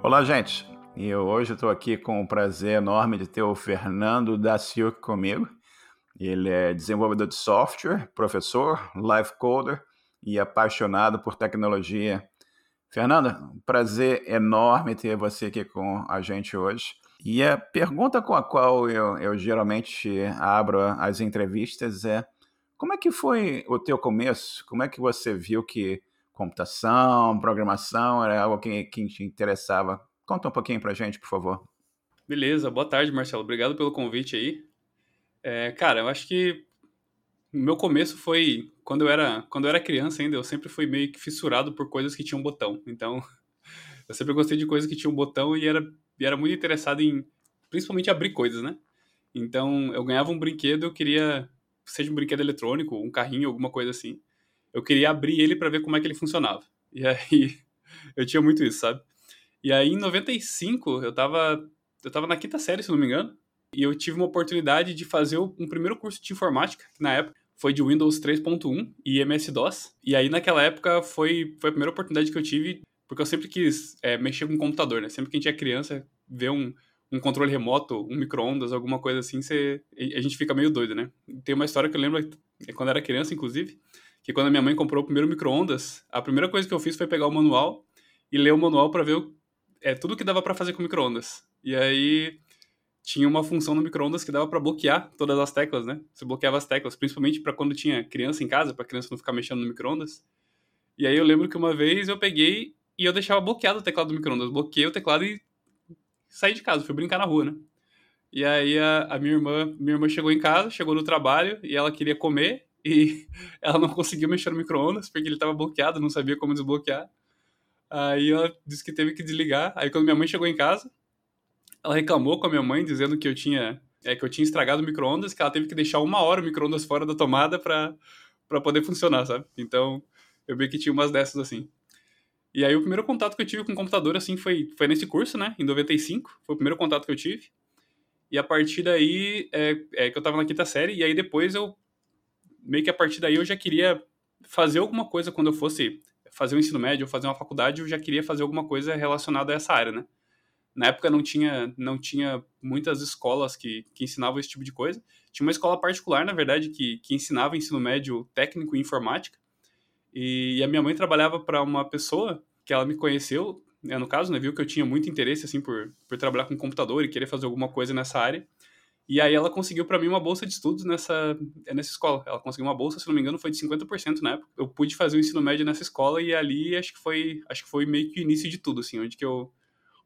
Olá, gente. E hoje estou aqui com o prazer enorme de ter o Fernando da Silk comigo. Ele é desenvolvedor de software, professor, life coder e apaixonado por tecnologia. Fernando, prazer enorme ter você aqui com a gente hoje. E a pergunta com a qual eu, eu geralmente abro as entrevistas é como é que foi o teu começo? Como é que você viu que computação, programação, era algo que, que te interessava. Conta um pouquinho pra gente, por favor. Beleza, boa tarde, Marcelo. Obrigado pelo convite aí. É, cara, eu acho que o meu começo foi quando eu era quando eu era criança ainda. Eu sempre fui meio que fissurado por coisas que tinham botão. Então, eu sempre gostei de coisas que tinham botão e era e era muito interessado em principalmente abrir coisas, né? Então, eu ganhava um brinquedo, eu queria seja um brinquedo eletrônico, um carrinho, alguma coisa assim eu queria abrir ele para ver como é que ele funcionava. E aí eu tinha muito isso, sabe? E aí em 95 eu tava eu tava na quinta série, se não me engano, e eu tive uma oportunidade de fazer um primeiro curso de informática, que na época foi de Windows 3.1 e MS-DOS. E aí naquela época foi foi a primeira oportunidade que eu tive, porque eu sempre quis é, mexer com computador, né? Sempre que a gente é criança, ver um um controle remoto, um micro-ondas, alguma coisa assim, você, a gente fica meio doido, né? Tem uma história que eu lembro quando eu era criança, inclusive, que quando a minha mãe comprou o primeiro micro-ondas, a primeira coisa que eu fiz foi pegar o manual e ler o manual para ver o, é, tudo que dava para fazer com micro-ondas. E aí tinha uma função no micro-ondas que dava para bloquear todas as teclas, né? Você bloqueava as teclas, principalmente para quando tinha criança em casa, para criança não ficar mexendo no micro-ondas. E aí eu lembro que uma vez eu peguei e eu deixava bloqueado o teclado do micro-ondas. Bloqueei o teclado e saí de casa, fui brincar na rua, né? E aí a, a, minha irmã, minha irmã chegou em casa, chegou no trabalho e ela queria comer e ela não conseguiu mexer no micro-ondas porque ele estava bloqueado, não sabia como desbloquear. Aí ela disse que teve que desligar. Aí quando minha mãe chegou em casa, ela reclamou com a minha mãe dizendo que eu tinha é, que eu tinha estragado o micro-ondas, que ela teve que deixar uma hora o micro-ondas fora da tomada para para poder funcionar, sabe? Então, eu vi que tinha umas dessas assim. E aí o primeiro contato que eu tive com o computador assim foi foi nesse curso, né, em 95, foi o primeiro contato que eu tive. E a partir daí é, é que eu tava na quinta série e aí depois eu meio que a partir daí eu já queria fazer alguma coisa quando eu fosse fazer o ensino médio ou fazer uma faculdade, eu já queria fazer alguma coisa relacionada a essa área, né? Na época não tinha, não tinha muitas escolas que, que ensinavam esse tipo de coisa. Tinha uma escola particular, na verdade, que, que ensinava ensino médio técnico em informática. E, e a minha mãe trabalhava para uma pessoa que ela me conheceu, né, no caso, né, viu que eu tinha muito interesse assim por, por trabalhar com computador e querer fazer alguma coisa nessa área. E aí ela conseguiu para mim uma bolsa de estudos nessa, nessa escola. Ela conseguiu uma bolsa, se não me engano, foi de 50% na época. Eu pude fazer o ensino médio nessa escola e ali acho que foi, acho que foi meio que o início de tudo, assim, onde que eu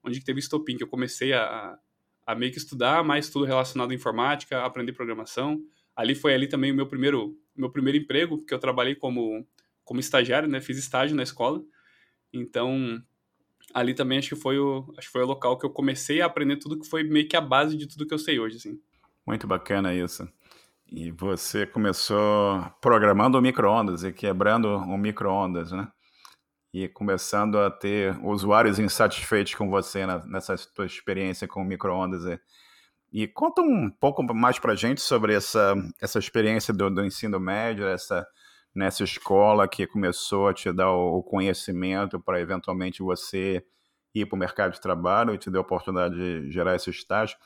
onde que teve estopim, que eu comecei a, a meio que estudar mais tudo relacionado à informática, aprender programação. Ali foi ali também o meu primeiro meu primeiro emprego, porque eu trabalhei como como estagiário, né? Fiz estágio na escola. Então, ali também acho que foi o acho que foi o local que eu comecei a aprender tudo que foi meio que a base de tudo que eu sei hoje, assim. Muito bacana isso. E você começou programando o micro-ondas e quebrando o micro-ondas, né? E começando a ter usuários insatisfeitos com você nessa sua experiência com o micro-ondas. E, e conta um pouco mais para gente sobre essa, essa experiência do, do ensino médio, essa, nessa escola que começou a te dar o conhecimento para eventualmente você ir para o mercado de trabalho e te deu a oportunidade de gerar esse estágio.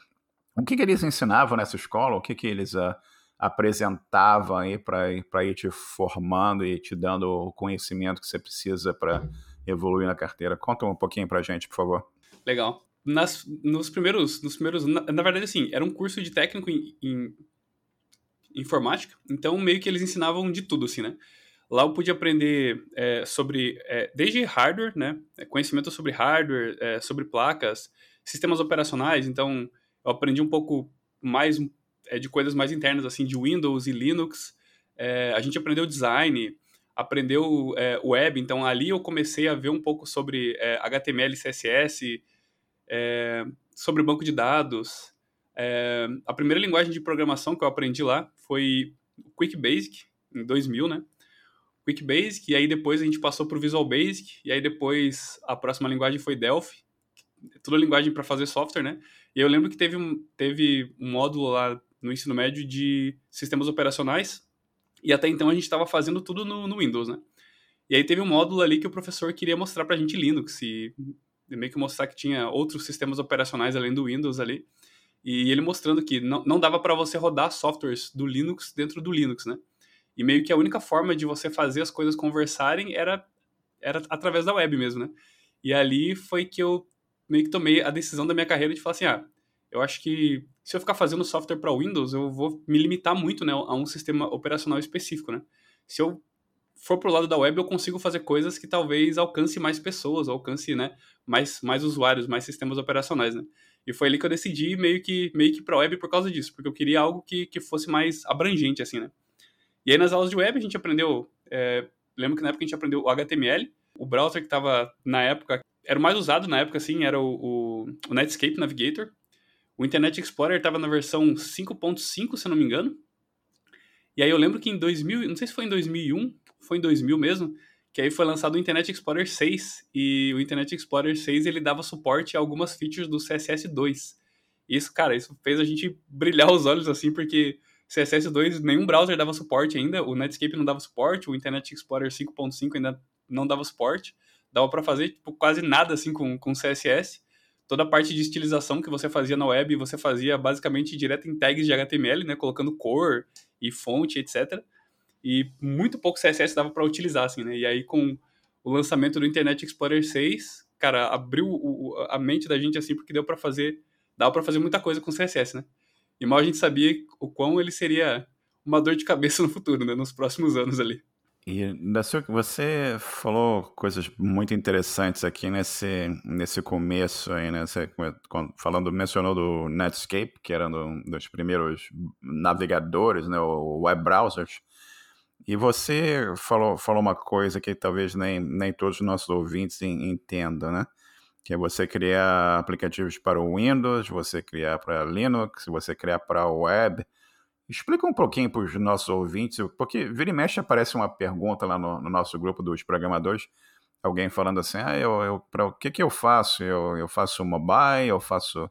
O que, que eles ensinavam nessa escola? O que, que eles uh, apresentavam aí para ir te formando e te dando o conhecimento que você precisa para evoluir na carteira? Conta um pouquinho para a gente, por favor. Legal. Nas, nos primeiros, nos primeiros na, na, verdade, assim, era um curso de técnico em, em informática, então meio que eles ensinavam de tudo, assim, né? Lá eu pude aprender é, sobre, é, desde hardware, né? Conhecimento sobre hardware, é, sobre placas, sistemas operacionais, então eu aprendi um pouco mais é, de coisas mais internas, assim, de Windows e Linux. É, a gente aprendeu design, aprendeu é, web, então ali eu comecei a ver um pouco sobre HTML e CSS, sobre banco de dados. a primeira linguagem de programação que eu aprendi lá foi Quick Basic, em 2000, né? Quick Basic, e aí depois a gente passou para o Visual Basic, e aí depois a próxima linguagem foi Delphi, toda linguagem para fazer software, né? E eu lembro que teve um, teve um módulo lá no ensino médio de sistemas operacionais, e até então a gente estava fazendo tudo no, no, Windows, né? E aí teve um módulo ali que o professor queria mostrar para a gente Linux, e meio que mostrar que tinha outros sistemas operacionais além do Windows ali. E ele mostrando que não, não dava para você rodar softwares do Linux dentro do Linux, né? E meio que a única forma de você fazer as coisas conversarem era, era através da web mesmo, né? E ali foi que eu meio que tomei a decisão da minha carreira de falar assim, ah, eu acho que se eu ficar fazendo software para Windows, eu vou me limitar muito, né, a um sistema operacional específico, né? Se eu for pro lado da web, eu consigo fazer coisas que talvez alcance mais pessoas, alcance, né, mais, mais usuários, mais sistemas operacionais, né? E foi ali que eu decidi meio que meio que para web por causa disso, porque eu queria algo que, que fosse mais abrangente, assim, né? E aí nas aulas de web a gente aprendeu, é, lembro que na época a gente aprendeu o HTML, o browser que estava na época, era o mais usado na época, assim, era o, o, o Netscape Navigator. O Internet Explorer estava na versão 5.5, se eu não me engano. E aí eu lembro que em 2000, não sei se foi em 2001, foi em 2000 mesmo, que aí foi lançado o Internet Explorer 6 e o Internet Explorer 6 ele dava suporte a algumas features do CSS 2. Isso, cara, isso fez a gente brilhar os olhos assim, porque CSS 2 nenhum browser dava suporte ainda, o Netscape não dava suporte, o Internet Explorer 5.5 ainda não dava suporte. Dava para fazer tipo, quase nada assim com, com CSS. Toda a parte de estilização que você fazia na web, você fazia basicamente direto em tags de HTML, né, colocando cor e fonte, etc. E muito pouco CSS dava para utilizar assim, né? E aí com o lançamento do Internet Explorer 6, cara, abriu o, a mente da gente assim porque deu para fazer, dava para fazer muita coisa com CSS, né? E mal a gente sabia o quão ele seria uma dor de cabeça no futuro, né, nos próximos anos ali. E Dacio, você falou coisas muito interessantes aqui nesse, nesse começo aí, né? Você, falando, mencionou do Netscape, que era um dos primeiros navegadores, né? O web browsers. E você falou, falou uma coisa que talvez nem, nem todos os nossos ouvintes entendam, né? Que é você criar aplicativos para o Windows, você criar para Linux, você criar para a web. Explica um pouquinho para os nossos ouvintes, porque vira e mexe aparece uma pergunta lá no, no nosso grupo dos programadores, alguém falando assim, ah, eu, eu para o que, que eu faço? Eu, eu faço mobile, eu faço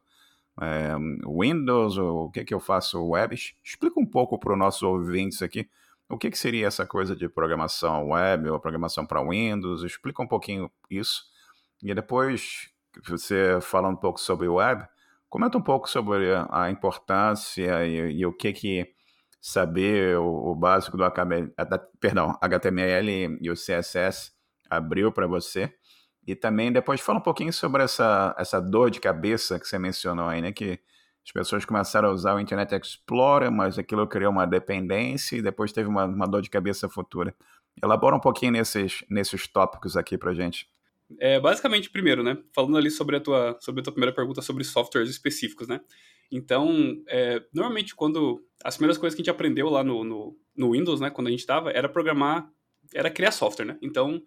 é, Windows, ou o que, que eu faço web? Explica um pouco para os nossos ouvintes aqui, o que, que seria essa coisa de programação web ou programação para Windows? Explica um pouquinho isso. E depois, você fala um pouco sobre web, Comenta um pouco sobre a importância e, e o que que saber o, o básico do HTML, perdão, HTML e o CSS abriu para você. E também depois fala um pouquinho sobre essa, essa dor de cabeça que você mencionou aí, né? Que as pessoas começaram a usar o Internet Explorer, mas aquilo criou uma dependência e depois teve uma, uma dor de cabeça futura. Elabora um pouquinho nesses, nesses tópicos aqui para gente. É, basicamente, primeiro, né? Falando ali sobre a tua, sobre a tua primeira pergunta sobre softwares específicos, né? Então, é, normalmente quando as primeiras coisas que a gente aprendeu lá no, no, no Windows, né, quando a gente estava, era programar, era criar software, né? Então,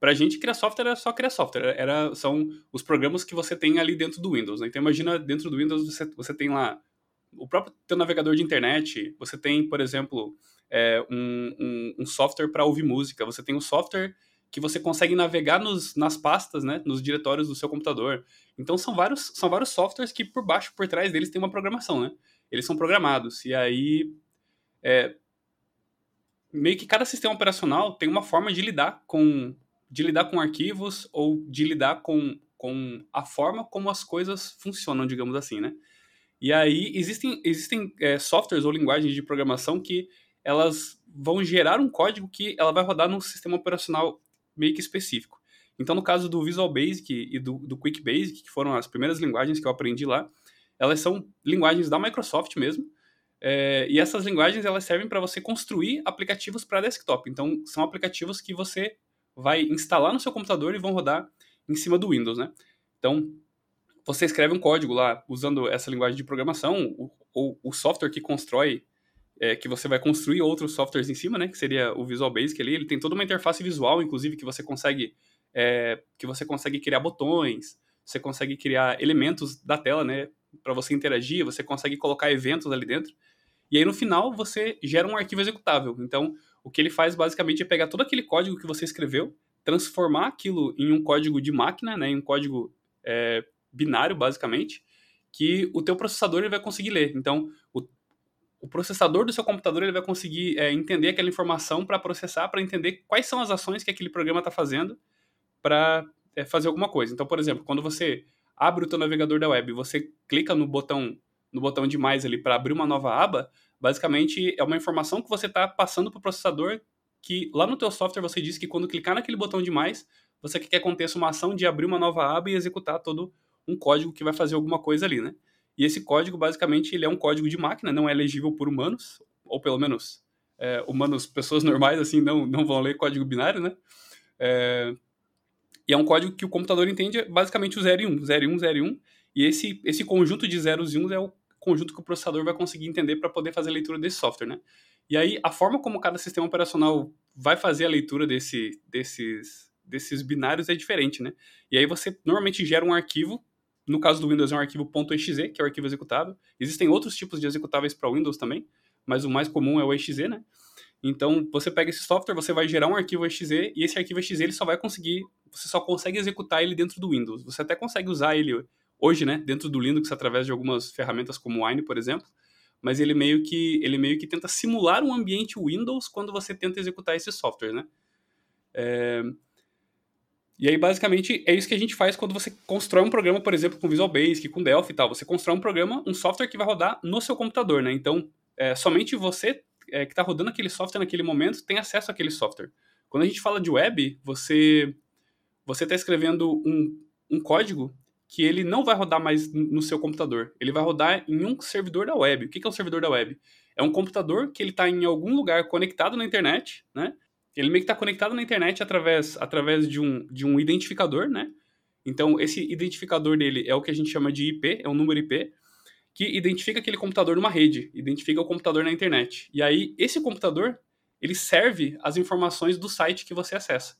para a gente criar software era só criar software, era são os programas que você tem ali dentro do Windows. Né? Então, imagina dentro do Windows você, você tem lá o próprio teu navegador de internet, você tem, por exemplo, é, um, um, um software para ouvir música, você tem um software que você consegue navegar nos, nas pastas, né, nos diretórios do seu computador. Então são vários, são vários softwares que por baixo, por trás deles tem uma programação, né? Eles são programados. E aí é, meio que cada sistema operacional tem uma forma de lidar com de lidar com arquivos ou de lidar com, com a forma como as coisas funcionam, digamos assim, né? E aí existem, existem é, softwares ou linguagens de programação que elas vão gerar um código que ela vai rodar num sistema operacional meio que específico. Então, no caso do Visual Basic e do, do Quick Basic, que foram as primeiras linguagens que eu aprendi lá, elas são linguagens da Microsoft mesmo, é, e essas linguagens elas servem para você construir aplicativos para desktop. Então, são aplicativos que você vai instalar no seu computador e vão rodar em cima do Windows, né? Então, você escreve um código lá usando essa linguagem de programação, ou o software que constrói é, que você vai construir outros softwares em cima, né? Que seria o Visual Basic ali. Ele tem toda uma interface visual, inclusive, que você consegue é, que você consegue criar botões, você consegue criar elementos da tela, né? Para você interagir, você consegue colocar eventos ali dentro. E aí no final você gera um arquivo executável. Então o que ele faz basicamente é pegar todo aquele código que você escreveu, transformar aquilo em um código de máquina, né? Em um código é, binário basicamente, que o teu processador ele vai conseguir ler. Então o o processador do seu computador ele vai conseguir é, entender aquela informação para processar, para entender quais são as ações que aquele programa está fazendo para é, fazer alguma coisa. Então, por exemplo, quando você abre o teu navegador da web, você clica no botão no botão de mais ali para abrir uma nova aba, basicamente é uma informação que você está passando para o processador que lá no teu software você diz que quando clicar naquele botão de mais, você quer que aconteça uma ação de abrir uma nova aba e executar todo um código que vai fazer alguma coisa ali, né? E esse código, basicamente, ele é um código de máquina, não é legível por humanos, ou pelo menos é, humanos, pessoas normais, assim, não, não vão ler código binário, né? É, e é um código que o computador entende basicamente o 0 e 1, 0 e 1, 0 e 1, e esse, esse conjunto de zeros e uns é o conjunto que o processador vai conseguir entender para poder fazer a leitura desse software, né? E aí, a forma como cada sistema operacional vai fazer a leitura desse, desses, desses binários é diferente, né? E aí você normalmente gera um arquivo, no caso do Windows é um arquivo .exe, que é o arquivo executável. Existem outros tipos de executáveis para Windows também, mas o mais comum é o exe, né? Então, você pega esse software, você vai gerar um arquivo exe, e esse arquivo exe ele só vai conseguir, você só consegue executar ele dentro do Windows. Você até consegue usar ele hoje, né, dentro do Linux através de algumas ferramentas como Wine, por exemplo, mas ele meio que ele meio que tenta simular um ambiente Windows quando você tenta executar esse software, né? É... E aí, basicamente, é isso que a gente faz quando você constrói um programa, por exemplo, com Visual Basic, com Delphi e tal. Você constrói um programa, um software que vai rodar no seu computador, né? Então, é, somente você é, que está rodando aquele software naquele momento tem acesso àquele software. Quando a gente fala de web, você você está escrevendo um, um código que ele não vai rodar mais no seu computador. Ele vai rodar em um servidor da web. O que é um servidor da web? É um computador que ele está em algum lugar conectado na internet, né? Ele meio que está conectado na internet através, através de, um, de um identificador, né? Então, esse identificador dele é o que a gente chama de IP, é um número IP que identifica aquele computador numa rede, identifica o computador na internet. E aí, esse computador, ele serve as informações do site que você acessa.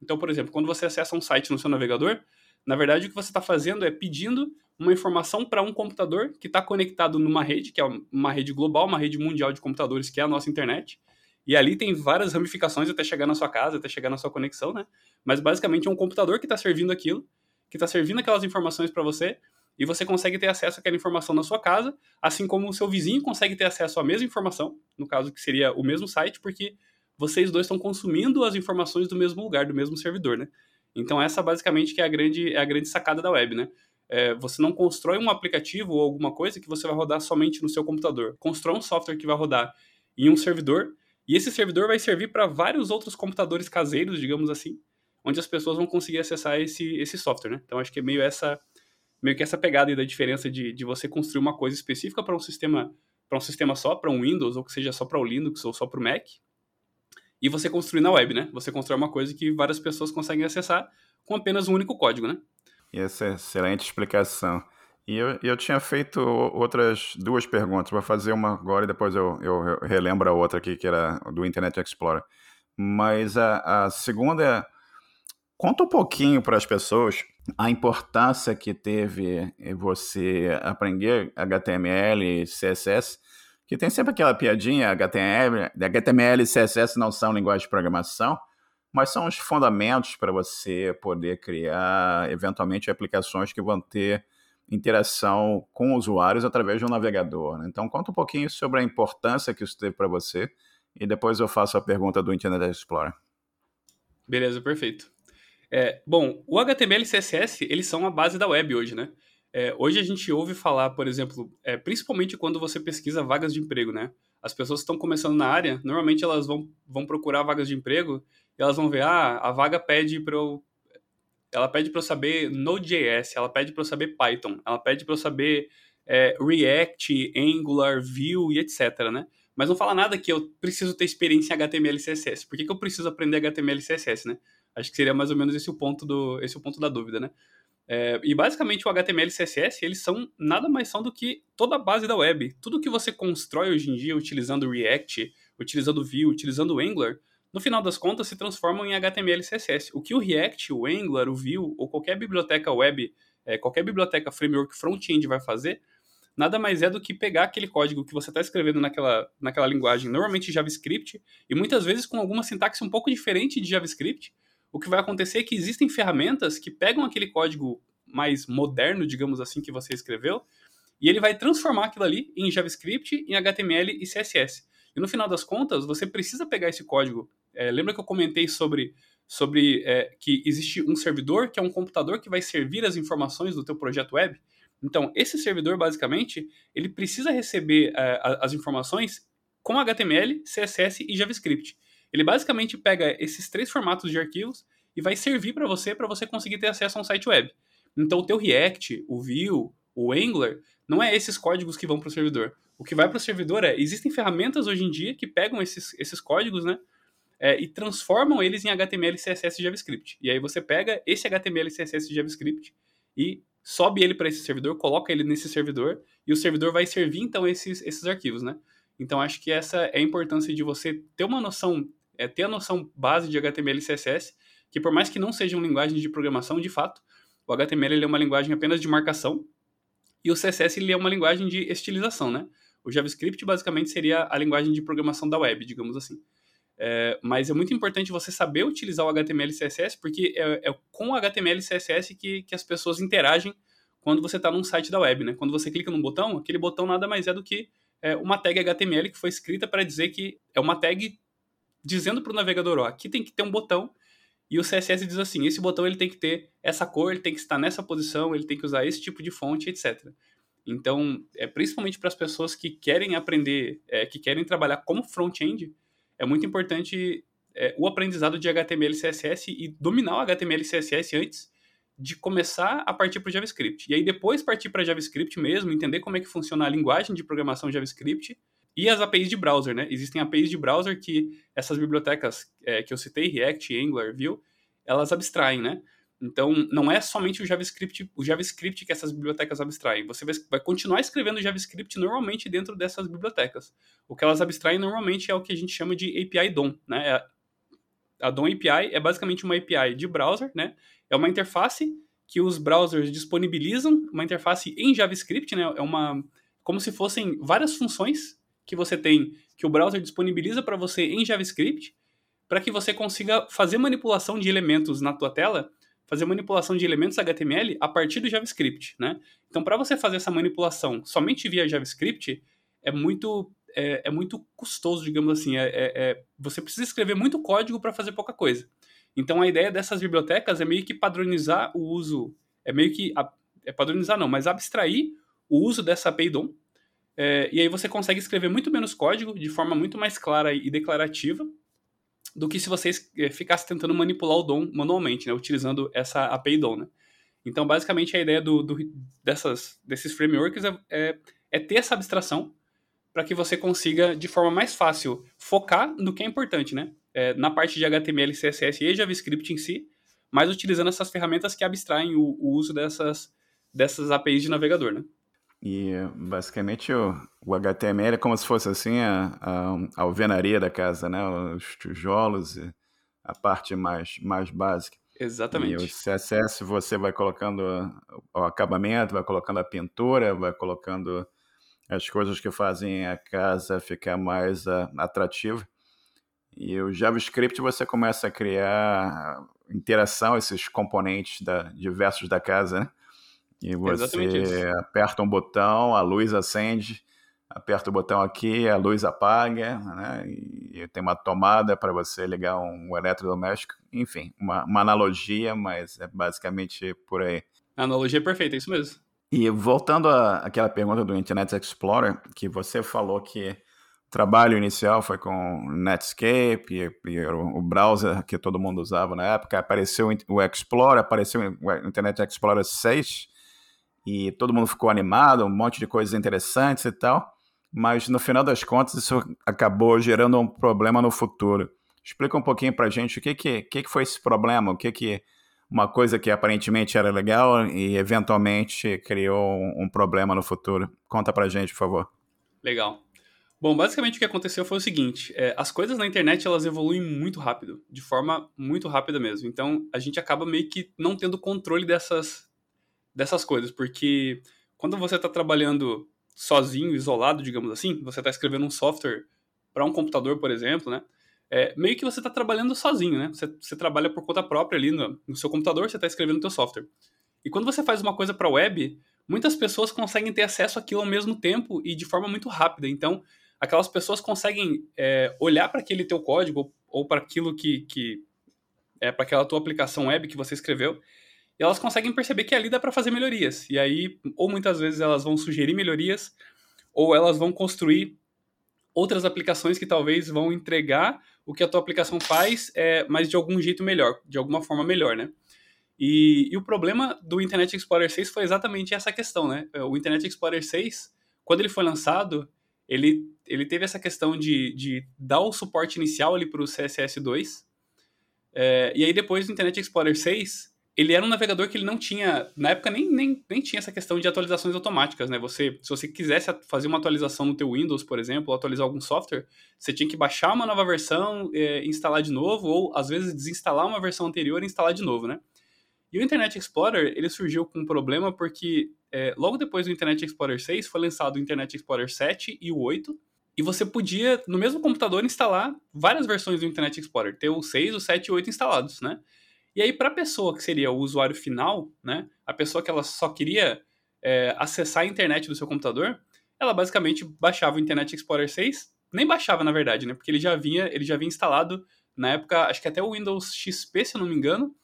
Então, por exemplo, quando você acessa um site no seu navegador, na verdade o que você está fazendo é pedindo uma informação para um computador que está conectado numa rede, que é uma rede global, uma rede mundial de computadores, que é a nossa internet. E ali tem várias ramificações até chegar na sua casa, até chegar na sua conexão, né? Mas basicamente é um computador que está servindo aquilo, que está servindo aquelas informações para você, e você consegue ter acesso àquela informação na sua casa, assim como o seu vizinho consegue ter acesso à mesma informação, no caso que seria o mesmo site, porque vocês dois estão consumindo as informações do mesmo lugar, do mesmo servidor, né? Então essa basicamente que é a grande, é a grande sacada da web, né? É, você não constrói um aplicativo ou alguma coisa que você vai rodar somente no seu computador. Constrói um software que vai rodar em um servidor, e esse servidor vai servir para vários outros computadores caseiros, digamos assim, onde as pessoas vão conseguir acessar esse, esse software, né? Então acho que é meio essa meio que essa pegada aí da diferença de, de você construir uma coisa específica para um sistema para um sistema só, para um Windows, ou que seja só para o Linux ou só para o Mac, e você construir na web, né? Você constrói uma coisa que várias pessoas conseguem acessar com apenas um único código, né? Essa é excelente explicação. E eu, eu tinha feito outras duas perguntas. Vou fazer uma agora e depois eu, eu, relembro a outra aqui, que era do Internet Explorer. Mas a, a segunda é Conta um pouquinho para as pessoas a importância que teve você aprender HTML e CSS, que tem sempre aquela piadinha, HTML, HTML e CSS não são linguagens de programação, mas são os fundamentos para você poder criar, eventualmente, aplicações que vão ter interação com usuários através de um navegador. Né? Então, conta um pouquinho sobre a importância que isso teve para você e depois eu faço a pergunta do Internet Explorer. Beleza, perfeito. É, bom, o HTML e CSS, eles são a base da web hoje, né? É, hoje a gente ouve falar, por exemplo, é, principalmente quando você pesquisa vagas de emprego, né? As pessoas que estão começando na área, normalmente elas vão, vão procurar vagas de emprego e elas vão ver, ah, a vaga pede para eu... Ela pede para eu saber Node.js, ela pede para eu saber Python, ela pede para eu saber é, React, Angular, Vue e etc, né? Mas não fala nada que eu preciso ter experiência em HTML e CSS. Por que, que eu preciso aprender HTML e CSS, né? Acho que seria mais ou menos esse o ponto, do, esse o ponto da dúvida, né? É, e basicamente o HTML e CSS, eles são nada mais são do que toda a base da web. Tudo que você constrói hoje em dia utilizando React, utilizando Vue, utilizando Angular, no final das contas se transformam em HTML e CSS. O que o React, o Angular, o Vue ou qualquer biblioteca web, é, qualquer biblioteca framework front-end vai fazer, nada mais é do que pegar aquele código que você está escrevendo naquela, naquela linguagem, normalmente JavaScript, e muitas vezes com alguma sintaxe um pouco diferente de JavaScript, o que vai acontecer é que existem ferramentas que pegam aquele código mais moderno, digamos assim, que você escreveu, e ele vai transformar aquilo ali em JavaScript, em HTML e CSS. E no final das contas, você precisa pegar esse código. É, lembra que eu comentei sobre sobre é, que existe um servidor que é um computador que vai servir as informações do teu projeto web. Então, esse servidor, basicamente, ele precisa receber é, as informações com HTML, CSS e JavaScript. Ele basicamente pega esses três formatos de arquivos e vai servir para você para você conseguir ter acesso a um site web. Então, o teu React, o Vue, o Angular, não é esses códigos que vão para o servidor. O que vai para o servidor é, existem ferramentas hoje em dia que pegam esses, esses códigos, né, é, e transformam eles em HTML, CSS e JavaScript. E aí você pega esse HTML, CSS e JavaScript e sobe ele para esse servidor, coloca ele nesse servidor e o servidor vai servir então esses, esses arquivos, né? Então acho que essa é a importância de você ter uma noção, é, ter a noção base de HTML e CSS, que por mais que não sejam linguagens de programação, de fato, o HTML é uma linguagem apenas de marcação e o CSS ele é uma linguagem de estilização, né? O JavaScript basicamente seria a linguagem de programação da web, digamos assim. É, mas é muito importante você saber utilizar o HTML e CSS, porque é, é com o HTML e CSS que, que as pessoas interagem quando você está num site da web. Né? Quando você clica num botão, aquele botão nada mais é do que é, uma tag HTML que foi escrita para dizer que é uma tag dizendo para o navegador, ó, aqui tem que ter um botão, e o CSS diz assim, esse botão ele tem que ter essa cor, ele tem que estar nessa posição, ele tem que usar esse tipo de fonte, etc. Então, é principalmente para as pessoas que querem aprender, é, que querem trabalhar como front-end, é muito importante é, o aprendizado de HTML e CSS e dominar o HTML e CSS antes de começar a partir para o JavaScript. E aí depois partir para JavaScript mesmo, entender como é que funciona a linguagem de programação JavaScript e as APIs de browser, né? Existem APIs de browser que essas bibliotecas é, que eu citei, React, Angular, Vue, elas abstraem, né? Então, não é somente o JavaScript, o JavaScript que essas bibliotecas abstraem. Você vai continuar escrevendo JavaScript normalmente dentro dessas bibliotecas. O que elas abstraem normalmente é o que a gente chama de API DOM, né? É, a DOM API é basicamente uma API de browser, né? É uma interface que os browsers disponibilizam, uma interface em JavaScript, né? É uma como se fossem várias funções que você tem que o browser disponibiliza para você em JavaScript, para que você consiga fazer manipulação de elementos na tua tela fazer manipulação de elementos HTML a partir do JavaScript, né? Então, para você fazer essa manipulação somente via JavaScript, é muito, é, é muito custoso, digamos assim. É, é, é você precisa escrever muito código para fazer pouca coisa. Então, a ideia dessas bibliotecas é meio que padronizar o uso, é meio que, é padronizar não, mas abstrair o uso dessa API DOM, é, e aí você consegue escrever muito menos código, de forma muito mais clara e declarativa, do que se você eh, ficasse tentando manipular o DOM manualmente, né, utilizando essa API DOM. Né? Então, basicamente, a ideia do, do dessas, desses frameworks é, é, é ter essa abstração para que você consiga, de forma mais fácil, focar no que é importante, né? É, na parte de HTML, CSS e JavaScript em si, mas utilizando essas ferramentas que abstraem o, o uso dessas, dessas APIs de navegador, né? E basicamente o, o HTML é como se fosse assim a, a, a, alvenaria da casa, né? Os tijolos e a parte mais, mais básica. Exatamente. E o CSS você vai colocando o acabamento, vai colocando a pintura, vai colocando as coisas que fazem a casa ficar mais uh, atrativa. E o JavaScript você começa a criar interação, esses componentes da, diversos da casa, né? E você aperta um botão, a luz acende, aperta o botão aqui, a luz apaga, né? E tem uma tomada para você ligar um eletrodoméstico. Enfim, uma, uma, analogia, mas é basicamente por aí. A analogia é perfeita, é isso mesmo. E voltando àquela pergunta do Internet Explorer, que você falou que o trabalho inicial foi com Netscape e, e o, o browser que todo mundo usava na época, apareceu o Explorer, apareceu o Internet Explorer 6, e todo mundo ficou animado, um monte de coisas interessantes e tal, mas no final das contas isso acabou gerando um problema no futuro. Explica um pouquinho para gente o que que, que que foi esse problema, o que que uma coisa que aparentemente era legal e eventualmente criou um, um problema no futuro. Conta para a gente, por favor. Legal. Bom, basicamente o que aconteceu foi o seguinte: é, as coisas na internet elas evoluem muito rápido, de forma muito rápida mesmo. Então a gente acaba meio que não tendo controle dessas, dessas coisas, porque quando você está trabalhando sozinho, isolado, digamos assim, você está escrevendo um software para um computador, por exemplo, né? É, meio que você está trabalhando sozinho, né? Você, você, trabalha por conta própria ali no, no seu computador, você está escrevendo o seu software. E quando você faz uma coisa para web, muitas pessoas conseguem ter acesso àquilo ao mesmo tempo e de forma muito rápida. Então, aquelas pessoas conseguem é, olhar para aquele teu código ou, ou para aquilo que, que é, para aquela tua aplicação web que você escreveu, e elas conseguem perceber que ali dá para fazer melhorias. E aí, ou muitas vezes elas vão sugerir melhorias, ou elas vão construir outras aplicações que talvez vão entregar o que a tua aplicação faz, é, mas de algum jeito melhor, de alguma forma melhor, né? E, e, o problema do Internet Explorer 6 foi exatamente essa questão, né? O Internet Explorer 6, quando ele foi lançado, ele, ele teve essa questão de, de dar o suporte inicial ali para o CSS2, é, e aí depois do Internet Explorer 6, ele era um navegador que ele não tinha, na época nem, nem, nem tinha essa questão de atualizações automáticas, né? Você, se você quisesse fazer uma atualização no teu Windows, por exemplo, atualizar algum software, você tinha que baixar uma nova versão, é, instalar de novo, ou às vezes desinstalar uma versão anterior e instalar de novo, né? E o Internet Explorer, ele surgiu com um problema porque é, logo depois do Internet Explorer 6 foi lançado o Internet Explorer 7 e o 8, e você podia, no mesmo computador, instalar várias versões do Internet Explorer, ter o 6, o 7 e o 8 instalados, né? E aí, para a pessoa que seria o usuário final, né, a pessoa que ela só queria é, acessar a internet do seu computador, ela basicamente baixava o Internet Explorer 6, nem baixava na verdade, né, porque ele já vinha, ele já vinha instalado na época, acho que até o Windows XP, se eu não me engano,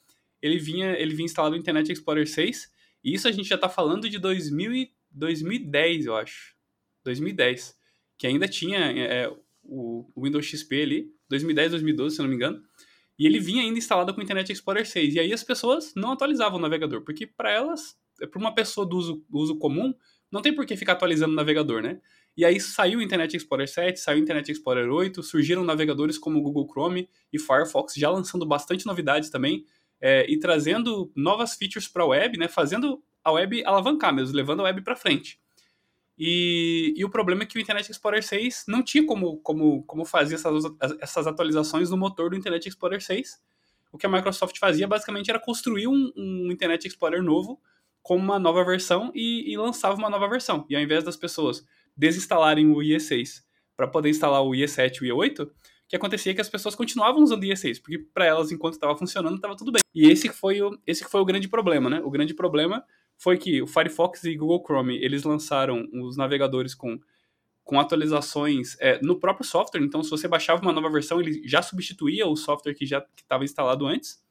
ele vinha, ele vinha instalado o Internet Explorer 6, e isso a gente já está falando de 2000 e 2010, eu acho, 2010, que ainda tinha é, o Windows XP ali, 2010, 2012, se eu não me engano. E ele vinha ainda instalado com o Internet Explorer 6. E aí as pessoas não atualizavam o navegador, porque para elas, para uma pessoa do uso, uso comum, não tem por que ficar atualizando o navegador, né? E aí saiu o Internet Explorer 7, saiu o Internet Explorer 8, surgiram navegadores como o Google Chrome e Firefox, já lançando bastante novidades também, é, e trazendo novas features para a web, né? Fazendo a web alavancar mesmo, levando a web para frente. E, e, o problema é que o Internet Explorer 6 não tinha como, como, como fazer essas, essas atualizações no motor do Internet Explorer 6. O que a Microsoft fazia basicamente era construir um, um Internet Explorer novo com uma nova versão e, e, lançava uma nova versão. E ao invés das pessoas desinstalarem o IE6 para poder instalar o IE7 e o IE8, o que acontecia é que as pessoas continuavam usando o IE6, porque para elas, enquanto estava funcionando, estava tudo bem. E esse foi, o, esse foi o grande problema, né? O grande problema foi que o Firefox e Google Chrome eles lançaram os navegadores com, com atualizações é, no próprio software. Então, se você baixava uma nova versão, ele já substituía o software que já estava instalado antes.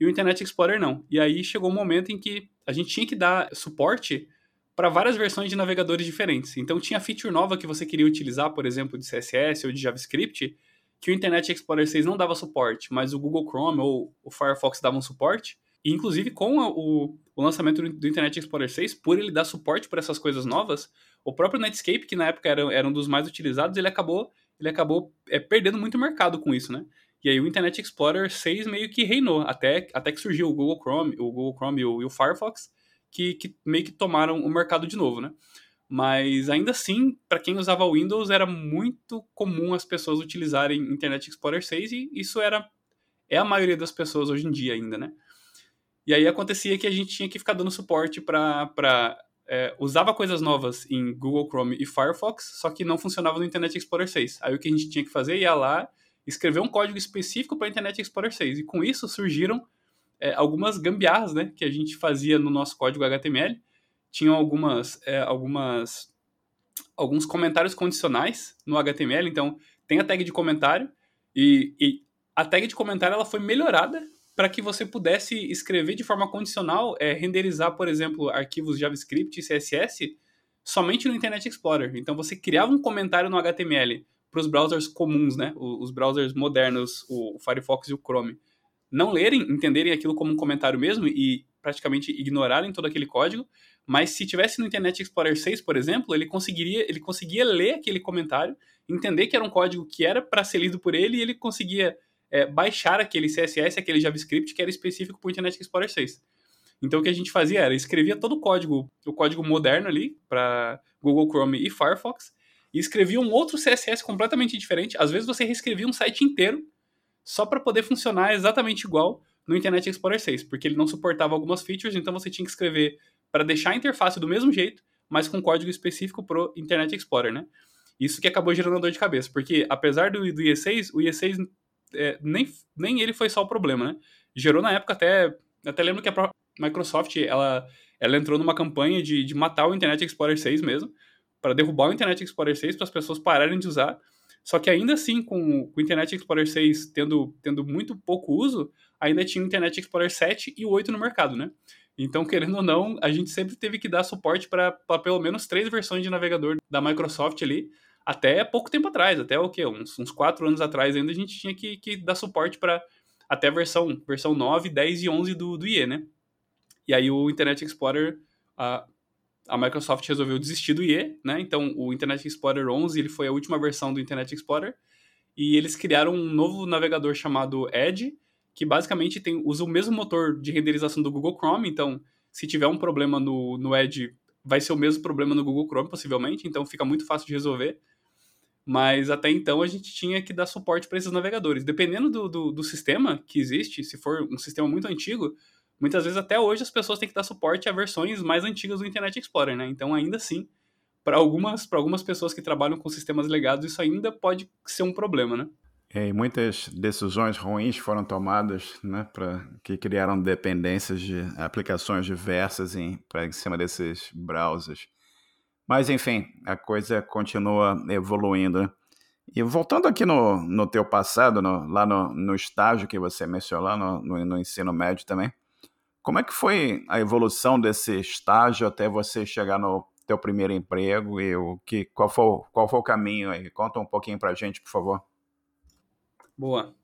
E o Internet Explorer não. E aí chegou um momento em que a gente tinha que dar suporte para várias versões de navegadores diferentes. Então, tinha feature nova que você queria utilizar, por exemplo, de CSS ou de JavaScript, que o Internet Explorer 6 não dava suporte, mas o Google Chrome ou o Firefox davam suporte. Inclusive, com a, o, o, lançamento do, do, Internet Explorer 6, por ele dar suporte para essas coisas novas, o próprio Netscape, que na época era, era um dos mais utilizados, ele acabou, ele acabou é, perdendo muito mercado com isso, né? E aí o Internet Explorer 6 meio que reinou, até, até que surgiu o Google Chrome, o Google Chrome e o, e o Firefox, que, que meio que tomaram o mercado de novo, né? Mas ainda assim, para quem usava Windows, era muito comum as pessoas utilizarem Internet Explorer 6 e isso era é a maioria das pessoas hoje em dia ainda, né? E aí acontecia que a gente tinha que ficar dando suporte para. É, usava coisas novas em Google Chrome e Firefox, só que não funcionava no Internet Explorer 6. Aí o que a gente tinha que fazer ia lá, escrever um código específico para Internet Explorer 6. E com isso surgiram é, algumas gambiarras né, que a gente fazia no nosso código HTML. Tinham algumas, é, algumas alguns comentários condicionais no HTML. Então, tem a tag de comentário e, e a tag de comentário ela foi melhorada para que você pudesse escrever de forma condicional, é, renderizar, por exemplo, arquivos JavaScript e CSS somente no Internet Explorer. Então você criava um comentário no HTML para os browsers comuns, né? Os browsers modernos, o Firefox e o Chrome, não lerem, entenderem aquilo como um comentário mesmo e praticamente ignorarem todo aquele código. Mas se tivesse no Internet Explorer 6, por exemplo, ele conseguiria, ele conseguia ler aquele comentário, entender que era um código que era para ser lido por ele e ele conseguia é, baixar aquele CSS, aquele JavaScript que era específico para o Internet Explorer 6. Então o que a gente fazia era escrevia todo o código, o código moderno ali para Google Chrome e Firefox e escrevia um outro CSS completamente diferente. Às vezes você reescrevia um site inteiro só para poder funcionar exatamente igual no Internet Explorer 6, porque ele não suportava algumas features, então você tinha que escrever para deixar a interface do mesmo jeito, mas com código específico pro Internet Explorer, né? Isso que acabou gerando dor de cabeça, porque apesar do, do IE6, o IE6 é, nem, nem ele foi só o problema, né? Gerou na época até. Até lembro que a Microsoft ela, ela entrou numa campanha de, de matar o Internet Explorer 6 mesmo, para derrubar o Internet Explorer 6 para as pessoas pararem de usar. Só que ainda assim, com o Internet Explorer 6 tendo, tendo muito pouco uso, ainda tinha o Internet Explorer 7 e o 8 no mercado, né? Então, querendo ou não, a gente sempre teve que dar suporte para pelo menos três versões de navegador da Microsoft ali, até pouco tempo atrás, até o quê? Uns, uns quatro anos atrás ainda a gente tinha que, que dar suporte para até a versão, versão 9, 10 e 11 do, do IE, né? E aí o Internet Explorer, a, a Microsoft resolveu desistir do IE, né? Então o Internet Explorer 11 ele foi a última versão do Internet Explorer e eles criaram um novo navegador chamado Edge, que basicamente tem, usa o mesmo motor de renderização do Google Chrome. Então, se tiver um problema no, no Edge, vai ser o mesmo problema no Google Chrome, possivelmente. Então, fica muito fácil de resolver. Mas até então a gente tinha que dar suporte para esses navegadores. Dependendo do, do, do, sistema que existe, se for um sistema muito antigo, muitas vezes até hoje as pessoas têm que dar suporte a versões mais antigas do Internet Explorer, né? Então, ainda assim, para algumas, algumas pessoas que trabalham com sistemas legados, isso ainda pode ser um problema, né? É, e muitas decisões ruins foram tomadas, né, para que criaram dependências de aplicações diversas em, pra, em cima desses browsers. Mas, enfim, a coisa continua evoluindo. Né? E voltando aqui no, no teu passado, no, lá no, no estágio que você mencionou, no, no, no ensino médio também, como é que foi a evolução desse estágio até você chegar no teu primeiro emprego e o que, qual, foi, qual foi o caminho aí? Conta um pouquinho para a gente, por favor. Boa.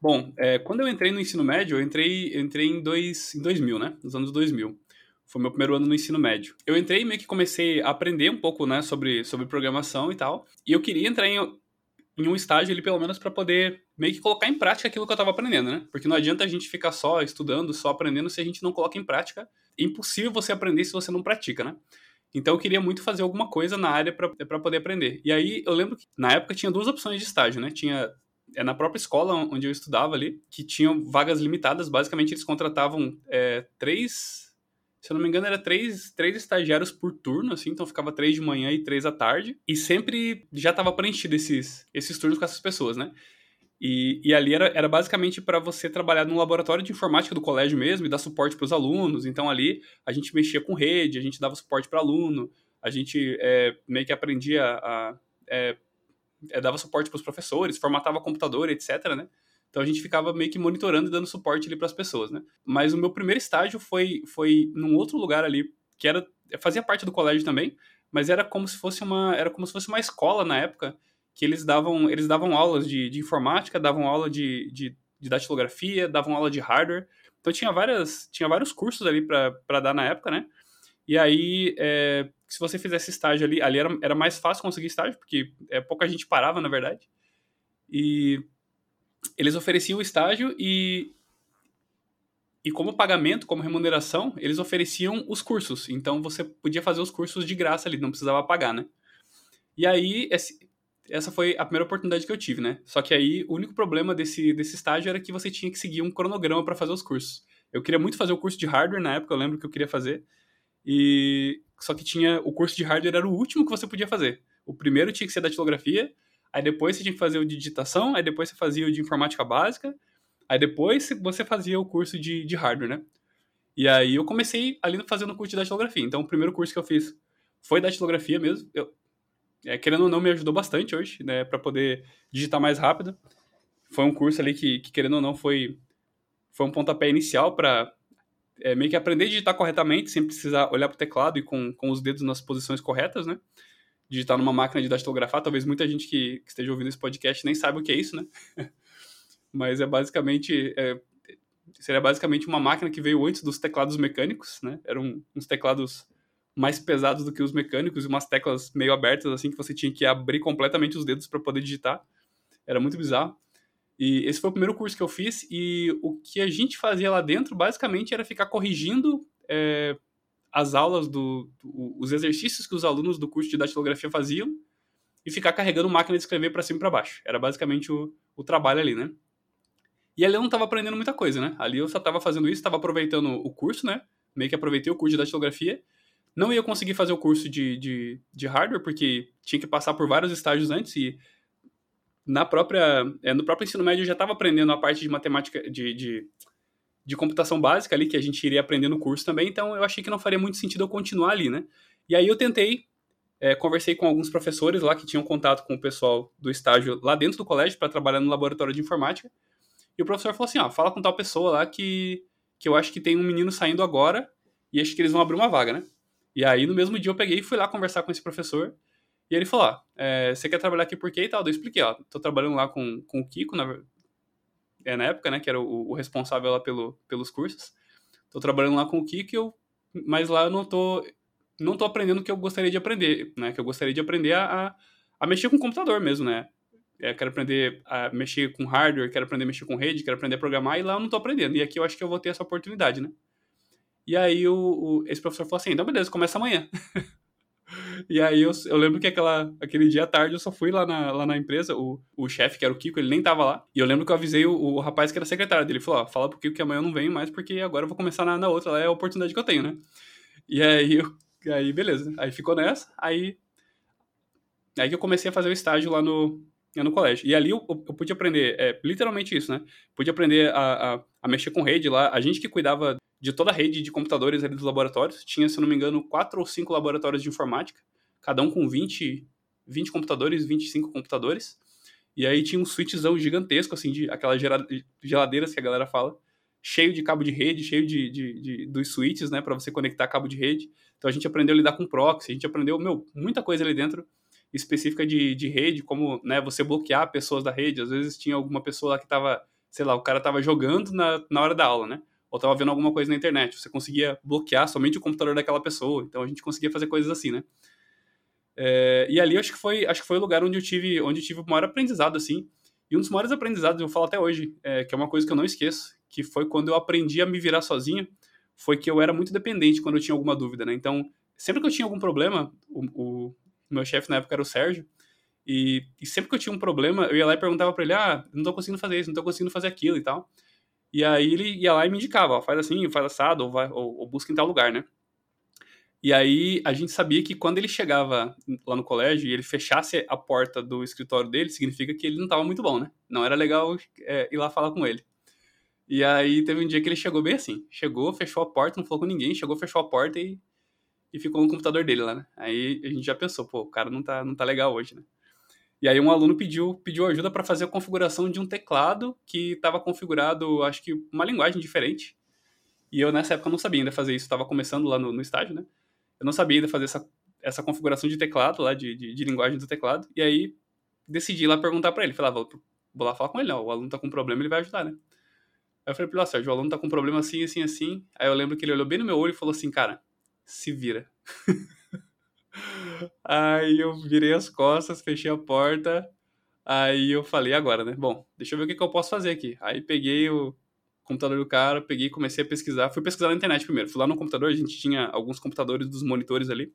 Bom, é, quando eu entrei no ensino médio, eu entrei, eu entrei em, dois, em 2000, né? Nos anos 2000. Foi meu primeiro ano no ensino médio. Eu entrei e meio que comecei a aprender um pouco, né, sobre, sobre programação e tal. E eu queria entrar em, em um estágio ali, pelo menos, para poder meio que colocar em prática aquilo que eu estava aprendendo, né? Porque não adianta a gente ficar só estudando, só aprendendo, se a gente não coloca em prática. É impossível você aprender se você não pratica, né? Então eu queria muito fazer alguma coisa na área para poder aprender. E aí eu lembro que na época tinha duas opções de estágio, né? Tinha é na própria escola onde eu estudava ali, que tinham vagas limitadas. Basicamente, eles contratavam é, três, se eu não me engano, era três, três estagiários por turno, assim, então ficava três de manhã e três à tarde. E sempre já estava preenchido esses, esses turnos com essas pessoas, né? E, e ali era, era basicamente para você trabalhar no laboratório de informática do colégio mesmo e dar suporte para os alunos. Então ali a gente mexia com rede, a gente dava suporte para aluno, a gente é, meio que aprendia a. É, é, dava suporte para os professores, formatava computador, etc, né? Então a gente ficava meio que monitorando e dando suporte ali para as pessoas, né? Mas o meu primeiro estágio foi foi num outro lugar ali que era fazia parte do colégio também, mas era como se fosse uma era como se fosse uma escola na época que eles davam eles davam aulas de, de informática, davam aula de, de, de datilografia, davam aula de hardware. Então tinha várias tinha vários cursos ali para dar na época, né? E aí, é, se você fizesse estágio ali, ali era, era mais fácil conseguir estágio, porque é, pouca gente parava, na verdade. E eles ofereciam o estágio e, e como pagamento, como remuneração, eles ofereciam os cursos. Então você podia fazer os cursos de graça ali, não precisava pagar, né? E aí, esse, essa foi a primeira oportunidade que eu tive, né? Só que aí, o único problema desse, desse estágio era que você tinha que seguir um cronograma para fazer os cursos. Eu queria muito fazer o curso de hardware na época, eu lembro que eu queria fazer. E só que tinha o curso de hardware era o último que você podia fazer. O primeiro tinha que ser datilografia, aí depois você tinha que fazer o de digitação, aí depois você fazia o de informática básica, aí depois você fazia o curso de, de hardware, né? E aí eu comecei ali fazendo o curso de datilografia. Então o primeiro curso que eu fiz foi datilografia mesmo. Eu, é, querendo ou não, me ajudou bastante hoje, né, para poder digitar mais rápido. Foi um curso ali que, que querendo ou não, foi, foi um pontapé inicial para é, meio que aprender a digitar corretamente, sem precisar olhar para o teclado e com, com os dedos nas posições corretas, né? Digitar numa máquina de datilografar. Talvez muita gente que, que esteja ouvindo esse podcast nem saiba o que é isso, né? Mas é basicamente. É, seria basicamente uma máquina que veio antes dos teclados mecânicos, né? Eram uns teclados mais pesados do que os mecânicos e umas teclas meio abertas, assim, que você tinha que abrir completamente os dedos para poder digitar. Era muito bizarro. E esse foi o primeiro curso que eu fiz e o que a gente fazia lá dentro, basicamente, era ficar corrigindo é, as aulas, do, do, os exercícios que os alunos do curso de datilografia faziam e ficar carregando máquina de escrever para cima e para baixo. Era basicamente o, o trabalho ali, né? E ali eu não estava aprendendo muita coisa, né? Ali eu só estava fazendo isso, estava aproveitando o curso, né? Meio que aproveitei o curso de datilografia. Não ia conseguir fazer o curso de, de, de hardware, porque tinha que passar por vários estágios antes e na própria, é, no próprio ensino médio eu já estava aprendendo a parte de matemática, de, de, de, computação básica ali, que a gente iria aprender no curso também, então eu achei que não faria muito sentido eu continuar ali, né? E aí eu tentei é, conversei com alguns professores lá que tinham contato com o pessoal do estágio lá dentro do colégio para trabalhar no laboratório de informática. E o professor falou assim: ó, fala com tal pessoa lá que, que eu acho que tem um menino saindo agora e acho que eles vão abrir uma vaga, né? E aí no mesmo dia eu peguei e fui lá conversar com esse professor. E ele falou: ó, é, você quer trabalhar aqui por quê e tal? Eu expliquei: ó, tô trabalhando lá com, com o Kiko, na, é, na época, né, que era o, o responsável lá pelo, pelos cursos. Tô trabalhando lá com o Kiko, eu, mas lá eu não tô não tô aprendendo o que eu gostaria de aprender, né? Que eu gostaria de aprender a, a mexer com o computador mesmo, né? É, quero aprender a mexer com hardware, quero aprender a mexer com rede, quero aprender a programar, e lá eu não tô aprendendo. E aqui eu acho que eu vou ter essa oportunidade, né? E aí o, o esse professor falou assim, então beleza, começa amanhã. e aí eu, eu lembro que aquela, aquele dia à tarde eu só fui lá na, lá na empresa, o, o chefe, que era o Kiko, ele nem tava lá. E eu lembro que eu avisei o, o rapaz que era secretário dele, ele falou, ó, fala pro Kiko que amanhã eu não venho mais, porque agora eu vou começar na, na outra, lá é a oportunidade que eu tenho, né? E aí eu aí, beleza. Aí ficou nessa. Aí, aí que eu comecei a fazer o estágio lá no, no colégio. E ali eu, eu pude aprender, é, literalmente isso, né? Pude aprender a, a, a, mexer com rede lá. A gente que cuidava de toda a rede de computadores ali dos laboratórios. Tinha, se não me engano, quatro ou cinco laboratórios de informática. Cada um com 20, 20 computadores, 25 computadores. E aí tinha um switchzão gigantesco, assim, de aquelas geladeiras que a galera fala cheio de cabo de rede, cheio de, de, de dos switches, né, para você conectar cabo de rede. Então a gente aprendeu a lidar com proxy, a gente aprendeu, meu, muita coisa ali dentro específica de, de rede, como, né, você bloquear pessoas da rede. Às vezes tinha alguma pessoa lá que tava, sei lá, o cara tava jogando na, na hora da aula, né? Ou tava vendo alguma coisa na internet. Você conseguia bloquear somente o computador daquela pessoa. Então a gente conseguia fazer coisas assim, né? É, e ali acho que foi acho que foi o lugar onde eu tive onde eu tive o maior aprendizado assim e um dos maiores aprendizados eu falo até hoje é, que é uma coisa que eu não esqueço que foi quando eu aprendi a me virar sozinho, foi que eu era muito dependente quando eu tinha alguma dúvida, né? Então, sempre que eu tinha algum problema, o, o meu chefe na época era o Sérgio, e, e, sempre que eu tinha um problema, eu ia lá e perguntava para ele, ah, não tô conseguindo fazer isso, não tô conseguindo fazer aquilo e tal. E aí ele ia lá e me indicava, ó, faz assim, faz assado, ou, vai, ou, ou busca em tal lugar, né? E aí a gente sabia que quando ele chegava lá no colégio e ele fechasse a porta do escritório dele, significa que ele não estava muito bom, né? Não era legal é, ir lá falar com ele. E aí teve um dia que ele chegou bem assim. Chegou, fechou a porta, não falou com ninguém, chegou, fechou a porta e, e ficou no computador dele lá, né? Aí a gente já pensou, pô, o cara não tá, não tá legal hoje, né? E aí um aluno pediu, pediu ajuda para fazer a configuração de um teclado que estava configurado, acho que uma linguagem diferente. E eu nessa época não sabia ainda fazer isso, estava começando lá no, no estágio, né? Eu não sabia ainda fazer essa, essa configuração de teclado lá, de, de, de linguagem do teclado. E aí decidi lá perguntar para ele. Falei, ah, vou, vou lá falar com ele, ó, o aluno tá com problema, ele vai ajudar, né? Aí eu falei pra ele, Sérgio, o aluno tá com um problema assim, assim, assim. Aí eu lembro que ele olhou bem no meu olho e falou assim, cara, se vira. aí eu virei as costas, fechei a porta. Aí eu falei, agora, né? Bom, deixa eu ver o que, que eu posso fazer aqui. Aí peguei o computador do cara, peguei e comecei a pesquisar. Fui pesquisar na internet primeiro. Fui lá no computador, a gente tinha alguns computadores dos monitores ali.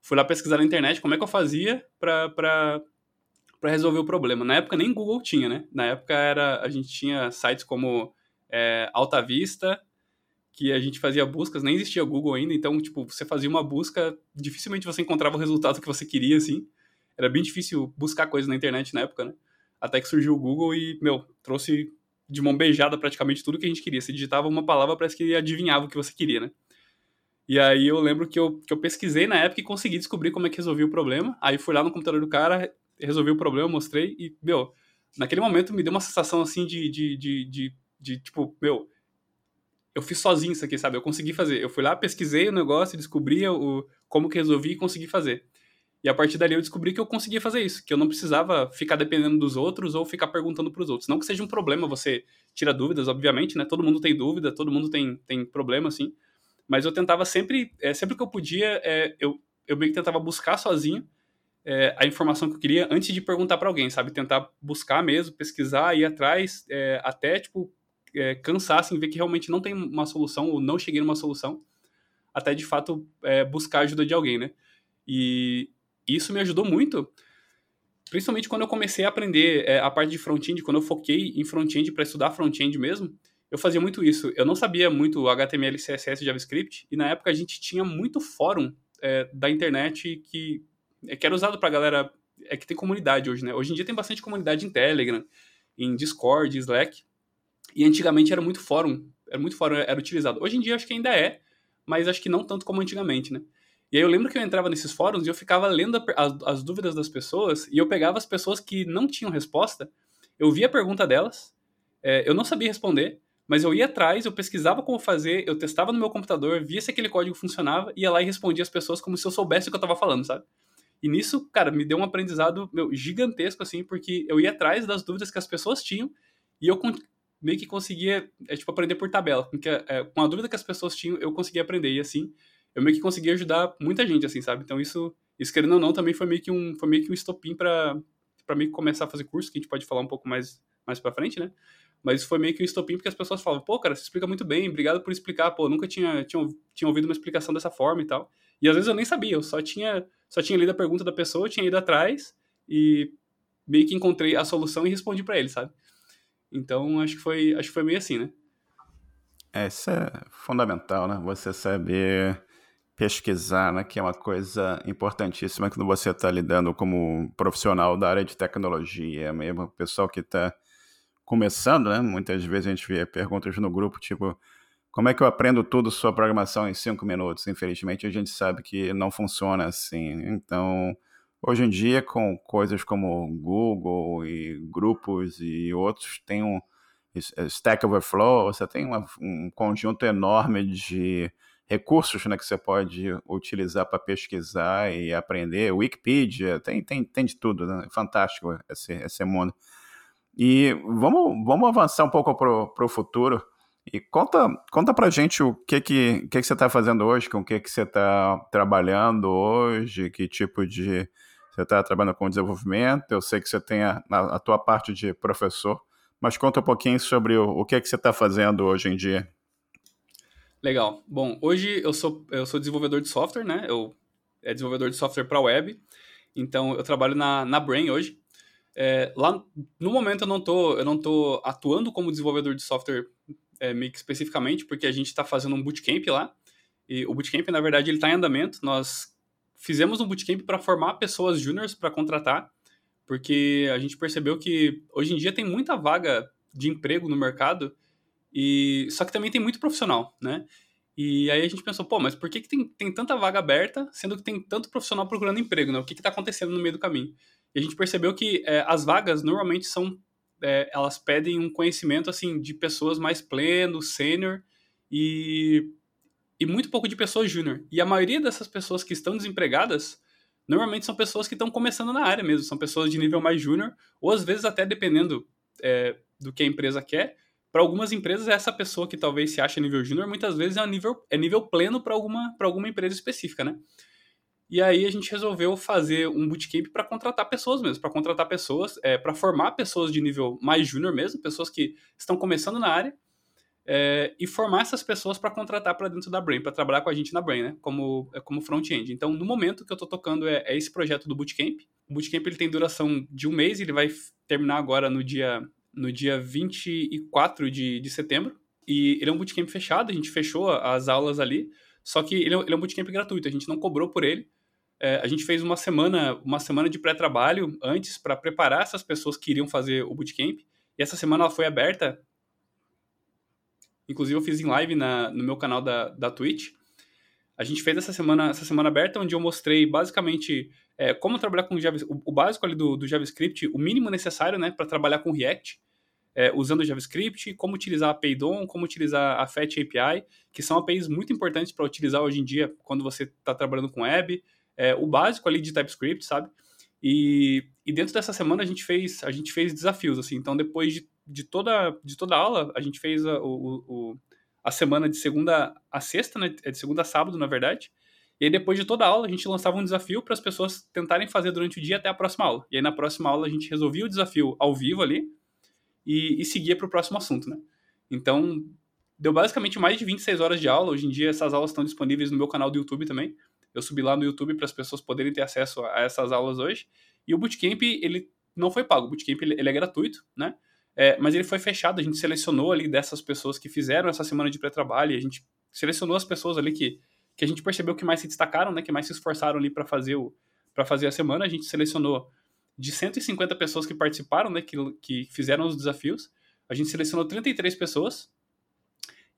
Fui lá pesquisar na internet como é que eu fazia pra, pra, pra resolver o problema. Na época nem Google tinha, né? Na época era, a gente tinha sites como é, Alta Vista, que a gente fazia buscas, nem existia Google ainda, então, tipo, você fazia uma busca, dificilmente você encontrava o resultado que você queria, assim. Era bem difícil buscar coisas na internet na época, né? Até que surgiu o Google e, meu, trouxe de mão beijada praticamente tudo que a gente queria. Você digitava uma palavra, parece que adivinhava o que você queria, né? E aí eu lembro que eu, que eu pesquisei na época e consegui descobrir como é que resolvia o problema. Aí fui lá no computador do cara, resolvi o problema, mostrei e, meu, naquele momento me deu uma sensação assim de, de, de, de de tipo, meu, eu fiz sozinho isso aqui, sabe? Eu consegui fazer. Eu fui lá, pesquisei o negócio, descobri o, como que resolvi e consegui fazer. E a partir dali eu descobri que eu conseguia fazer isso, que eu não precisava ficar dependendo dos outros ou ficar perguntando para os outros. Não que seja um problema você tira dúvidas, obviamente, né? Todo mundo tem dúvida, todo mundo tem, tem problema, assim. Mas eu tentava sempre, é, sempre que eu podia, é, eu, eu meio que tentava buscar sozinho é, a informação que eu queria antes de perguntar para alguém, sabe? Tentar buscar mesmo, pesquisar, ir atrás, é, até, tipo, é, cansassem, ver que realmente não tem uma solução ou não cheguei numa solução, até de fato é, buscar a ajuda de alguém, né? E isso me ajudou muito, principalmente quando eu comecei a aprender é, a parte de front-end, quando eu foquei em front-end para estudar front-end mesmo, eu fazia muito isso. Eu não sabia muito HTML, CSS, JavaScript, e na época a gente tinha muito fórum é, da internet que, é, que era usado para galera é que tem comunidade hoje, né? Hoje em dia tem bastante comunidade em Telegram, em Discord, Slack, e antigamente era muito fórum, era muito fórum, era utilizado. Hoje em dia acho que ainda é, mas acho que não tanto como antigamente, né? E aí eu lembro que eu entrava nesses fóruns e eu ficava lendo a, as, as dúvidas das pessoas e eu pegava as pessoas que não tinham resposta, eu via a pergunta delas, é, eu não sabia responder, mas eu ia atrás, eu pesquisava como fazer, eu testava no meu computador, via se aquele código funcionava, ia lá e respondia as pessoas como se eu soubesse o que eu estava falando, sabe? E nisso, cara, me deu um aprendizado meu, gigantesco, assim, porque eu ia atrás das dúvidas que as pessoas tinham e eu meio que conseguia, é, tipo, aprender por tabela. Porque, é, com a dúvida que as pessoas tinham, eu conseguia aprender. E assim, eu meio que consegui ajudar muita gente, assim, sabe? Então isso, isso querendo ou não, também foi meio que um, foi meio que um estopim para para começar a fazer curso, que a gente pode falar um pouco mais mais para frente, né? Mas foi meio que um estopim porque as pessoas falavam, pô, cara, você explica muito bem, obrigado por explicar, pô, nunca tinha, tinha, tinha ouvido uma explicação dessa forma e tal. E às vezes eu nem sabia, eu só tinha, só tinha lido a pergunta da pessoa, tinha ido atrás e meio que encontrei a solução e respondi para ele, sabe? Então acho que foi, acho que foi meio assim, né? É, isso é fundamental, né? Você saber pesquisar, né, que é uma coisa importantíssima quando você está lidando como profissional da área de tecnologia, mesmo o pessoal que está começando, né? Muitas vezes a gente vê perguntas no grupo tipo como é que eu aprendo tudo sobre programação em cinco minutos? Infelizmente a gente sabe que não funciona assim. Então hoje em dia com coisas como Google e grupos e outros tem um Stack Overflow, você tem uma, um conjunto enorme de recursos né, que você pode utilizar para pesquisar e aprender. Wikipedia, tem, tem, tem de tudo, né? fantástico esse, esse mundo. E vamos, vamos avançar um pouco para o futuro. E conta, conta pra gente o que que, que, que você está fazendo hoje, com o que, que você está trabalhando hoje, que tipo de. Você está trabalhando com desenvolvimento, eu sei que você tem a, a, tua parte de professor, mas conta um pouquinho sobre o, o que, que você está fazendo hoje em dia. Legal. Bom, hoje eu sou, eu sou desenvolvedor de software, né? Eu é desenvolvedor de software para web. Então eu trabalho na, na Brain hoje. É, lá no momento eu não tô eu não tô atuando como desenvolvedor de software é, meio que especificamente porque a gente está fazendo um bootcamp lá e o bootcamp na verdade ele está em andamento nós fizemos um bootcamp para formar pessoas juniors para contratar porque a gente percebeu que hoje em dia tem muita vaga de emprego no mercado e só que também tem muito profissional, né? E aí a gente pensou, pô, mas por que, que tem, tem tanta vaga aberta, sendo que tem tanto profissional procurando emprego, né? O que está acontecendo no meio do caminho? E a gente percebeu que é, as vagas normalmente são, é, elas pedem um conhecimento, assim, de pessoas mais pleno, sênior e, e muito pouco de pessoas júnior. E a maioria dessas pessoas que estão desempregadas, normalmente são pessoas que estão começando na área mesmo, são pessoas de nível mais júnior, ou às vezes até dependendo é, do que a empresa quer, para algumas empresas, essa pessoa que talvez se ache nível júnior, muitas vezes é nível, é nível pleno para alguma, alguma empresa específica, né? E aí a gente resolveu fazer um bootcamp para contratar pessoas mesmo, para contratar pessoas, é, para formar pessoas de nível mais júnior mesmo, pessoas que estão começando na área, é, e formar essas pessoas para contratar para dentro da Brain, para trabalhar com a gente na Brain, né? Como, é, como front-end. Então, no momento que eu estou tocando é, é, esse projeto do Bootcamp. O Bootcamp ele tem duração de um mês, ele vai terminar agora no dia no dia 24 de, de setembro. E ele é um bootcamp fechado, a gente fechou as aulas ali, só que ele é, ele é um bootcamp gratuito, a gente não cobrou por ele. É, a gente fez uma semana, uma semana de pré-trabalho antes para preparar essas pessoas que iriam fazer o bootcamp. E essa semana ela foi aberta. Inclusive eu fiz em live na, no meu canal da, da Twitch. A gente fez essa semana, essa semana aberta, onde eu mostrei basicamente é, como trabalhar com o, o básico ali do, do, JavaScript, o mínimo necessário né, para trabalhar com React, é, usando o JavaScript, como utilizar a PayDom, como utilizar a Fetch API, que são APIs muito importantes para utilizar hoje em dia quando você está trabalhando com web, é, o básico ali de TypeScript, sabe? E, e, dentro dessa semana a gente fez, a gente fez desafios, assim, então depois de, de, toda, de toda aula, a gente fez a, o, o, a semana de segunda a sexta, né, é de segunda a sábado, na verdade, e aí, depois de toda a aula, a gente lançava um desafio para as pessoas tentarem fazer durante o dia até a próxima aula. E aí, na próxima aula, a gente resolvia o desafio ao vivo ali e, e seguia para o próximo assunto, né? Então, deu basicamente mais de 26 horas de aula. Hoje em dia, essas aulas estão disponíveis no meu canal do YouTube também. Eu subi lá no YouTube para as pessoas poderem ter acesso a essas aulas hoje. E o Bootcamp, ele não foi pago. O Bootcamp, ele, ele é gratuito, né? É, mas ele foi fechado. A gente selecionou ali dessas pessoas que fizeram essa semana de pré-trabalho. A gente selecionou as pessoas ali que que a gente percebeu que mais se destacaram, né, que mais se esforçaram ali para fazer o para fazer a semana. A gente selecionou de 150 pessoas que participaram, né, que, que fizeram os desafios. A gente selecionou 33 pessoas.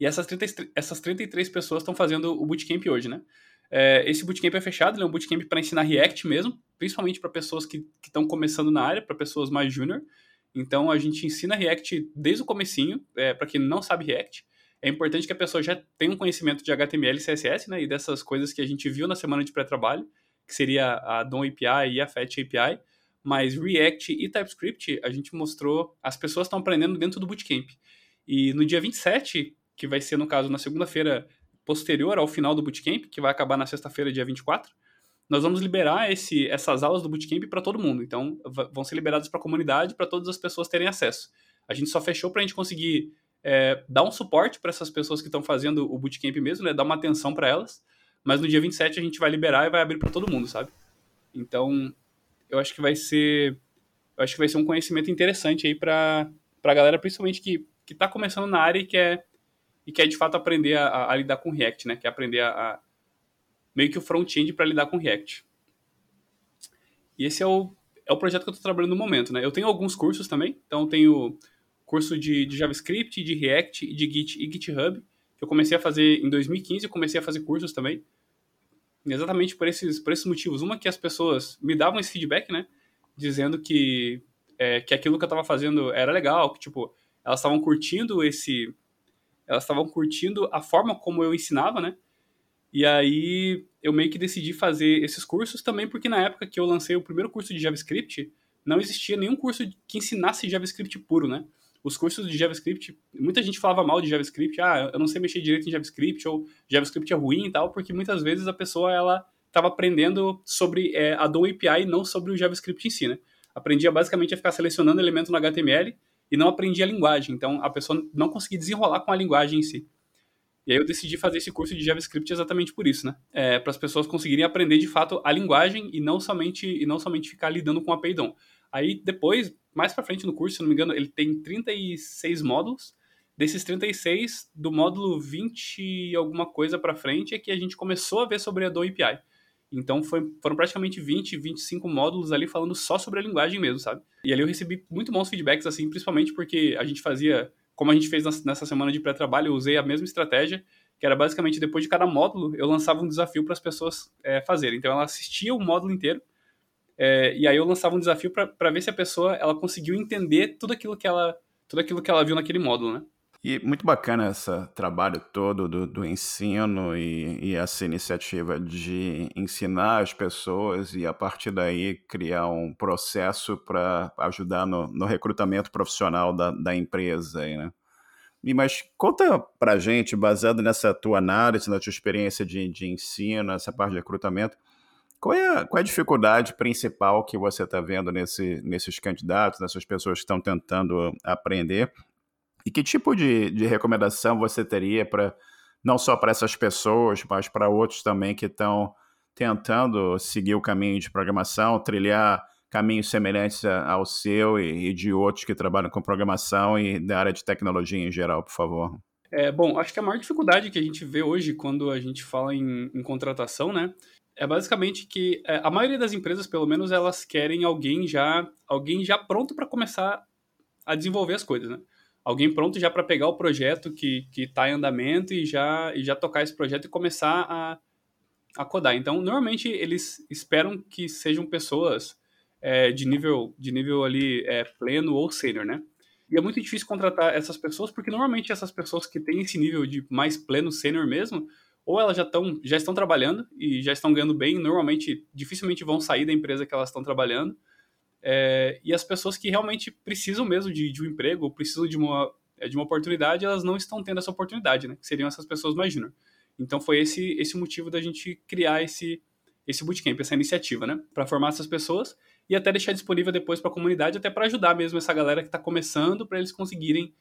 E essas, 30, essas 33 pessoas estão fazendo o bootcamp hoje, né? É, esse bootcamp é fechado, ele é um bootcamp para ensinar React mesmo, principalmente para pessoas que estão começando na área, para pessoas mais júnior. Então a gente ensina React desde o comecinho, é, para quem não sabe React. É importante que a pessoa já tenha um conhecimento de HTML e CSS, né, e dessas coisas que a gente viu na semana de pré-trabalho, que seria a DOM API e a Fetch API. Mas React e TypeScript, a gente mostrou, as pessoas estão aprendendo dentro do bootcamp. E no dia 27, que vai ser, no caso, na segunda-feira posterior ao final do bootcamp, que vai acabar na sexta-feira, dia 24, nós vamos liberar esse, essas aulas do bootcamp para todo mundo. Então, vão ser liberadas para a comunidade, para todas as pessoas terem acesso. A gente só fechou para a gente conseguir é, dar um suporte para essas pessoas que estão fazendo o bootcamp mesmo, né, dar uma atenção para elas. Mas no dia 27 a gente vai liberar e vai abrir para todo mundo, sabe? Então, eu acho que vai ser eu acho que vai ser um conhecimento interessante aí para a galera, principalmente que que está começando na área e quer e quer de fato aprender a, a lidar com React, né? Quer aprender a, a meio que o front-end para lidar com React. E esse é o, é o projeto que eu estou trabalhando no momento, né? Eu tenho alguns cursos também, então eu tenho curso de, de, JavaScript, de React, de Git e GitHub, que eu comecei a fazer em 2015, eu comecei a fazer cursos também, exatamente por esses, por esses motivos. Uma que as pessoas me davam esse feedback, né? Dizendo que, é, que aquilo que eu estava fazendo era legal, que, tipo, elas estavam curtindo esse... Elas estavam curtindo a forma como eu ensinava, né? E aí eu meio que decidi fazer esses cursos também porque na época que eu lancei o primeiro curso de JavaScript, não existia nenhum curso que ensinasse JavaScript puro, né? Os cursos de JavaScript, muita gente falava mal de JavaScript, ah, eu não sei mexer direito em JavaScript, ou JavaScript é ruim e tal, porque muitas vezes a pessoa, ela estava aprendendo sobre é, a DOM API e não sobre o JavaScript em si, né? Aprendia basicamente a ficar selecionando elemento no HTML e não aprendia a linguagem, então a pessoa não conseguia desenrolar com a linguagem em si. E aí eu decidi fazer esse curso de JavaScript exatamente por isso, né? É, para as pessoas conseguirem aprender de fato a linguagem e não somente e não somente ficar lidando com a Paydon. Aí depois, mais para frente no curso, se não me engano, ele tem 36 módulos. Desses 36, do módulo 20 e alguma coisa para frente é que a gente começou a ver sobre a DOM API. Então foi, foram praticamente 20, 25 módulos ali falando só sobre a linguagem mesmo, sabe? E ali eu recebi muito bons feedbacks, assim, principalmente porque a gente fazia como a gente fez nessa semana de pré-trabalho, eu usei a mesma estratégia, que era basicamente depois de cada módulo, eu lançava um desafio para as pessoas é, fazerem. Então ela assistia o módulo inteiro, é, e aí eu lançava um desafio para ver se a pessoa ela conseguiu entender tudo aquilo que ela, tudo aquilo que ela viu naquele módulo, né? E muito bacana esse trabalho todo do, do ensino e, e, essa iniciativa de ensinar as pessoas e, a partir daí, criar um processo para ajudar no, no, recrutamento profissional da, da empresa. Aí, né? E, mas conta para gente, baseado nessa tua análise, na tua experiência de, de ensino, essa parte de recrutamento, qual é, a, qual é a dificuldade principal que você está vendo nesse, nesses candidatos, nessas pessoas que estão tentando aprender e que tipo de, de recomendação você teria para não só para essas pessoas, mas para outros também que estão tentando seguir o caminho de programação, trilhar caminhos semelhantes ao seu e, e, de outros que trabalham com programação e da área de tecnologia em geral, por favor? É, bom, acho que a maior dificuldade que a gente vê hoje quando a gente fala em, em contratação, né, é basicamente que é, a maioria das empresas, pelo menos, elas querem alguém já, alguém já pronto para começar a desenvolver as coisas, né? Alguém pronto já para pegar o projeto que está em andamento e já, e já tocar esse projeto e começar a, a codar. Então, normalmente eles esperam que sejam pessoas é, de nível de nível ali é, pleno ou sênior, né? E é muito difícil contratar essas pessoas porque normalmente essas pessoas que têm esse nível de mais pleno sênior mesmo, ou elas já estão já estão trabalhando e já estão ganhando bem, normalmente dificilmente vão sair da empresa que elas estão trabalhando é, e as pessoas que realmente precisam mesmo de, de um emprego, precisam de uma, é, de uma oportunidade, elas não estão tendo essa oportunidade, né? Que seriam essas pessoas mais júnior. Então foi esse esse motivo da gente criar esse esse bootcamp, essa iniciativa, né? Para formar essas pessoas e até deixar disponível depois para a comunidade, até para ajudar mesmo essa galera que está começando, para eles conseguirem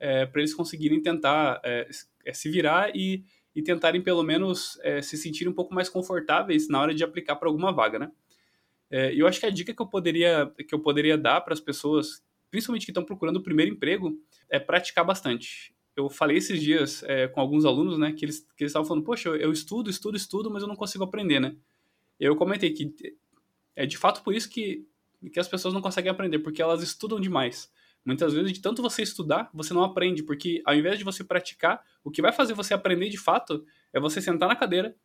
é, para eles conseguirem tentar é, é, se virar e, e tentarem pelo menos é, se sentirem um pouco mais confortáveis na hora de aplicar para alguma vaga, né? É, eu acho que a dica que eu poderia, que eu poderia dar para as pessoas, principalmente que estão procurando o primeiro emprego, é praticar bastante. Eu falei esses dias é, com alguns alunos, né, que eles que estavam falando, poxa, eu, eu, estudo, estudo, estudo, mas eu não consigo aprender, né? Eu comentei que é de fato por isso que, que as pessoas não conseguem aprender, porque elas estudam demais. Muitas vezes, de tanto você estudar, você não aprende, porque ao invés de você praticar, o que vai fazer você aprender de fato é você sentar na cadeira,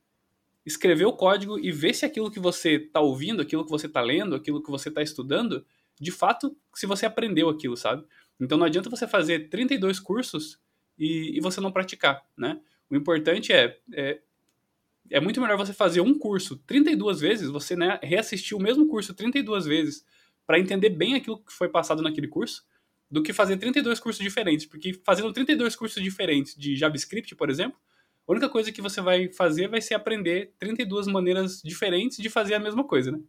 escrever o código e ver se aquilo que você está ouvindo, aquilo que você está lendo, aquilo que você está estudando, de fato, se você aprendeu aquilo, sabe? Então não adianta você fazer 32 cursos e, e você não praticar, né? O importante é, é, é muito melhor você fazer um curso 32 vezes, você né, reassistir o mesmo curso 32 vezes para entender bem aquilo que foi passado naquele curso, do que fazer 32 cursos diferentes, porque fazendo 32 cursos diferentes de JavaScript, por exemplo, a única coisa que você vai fazer vai ser aprender 32 maneiras diferentes de fazer a mesma coisa, né?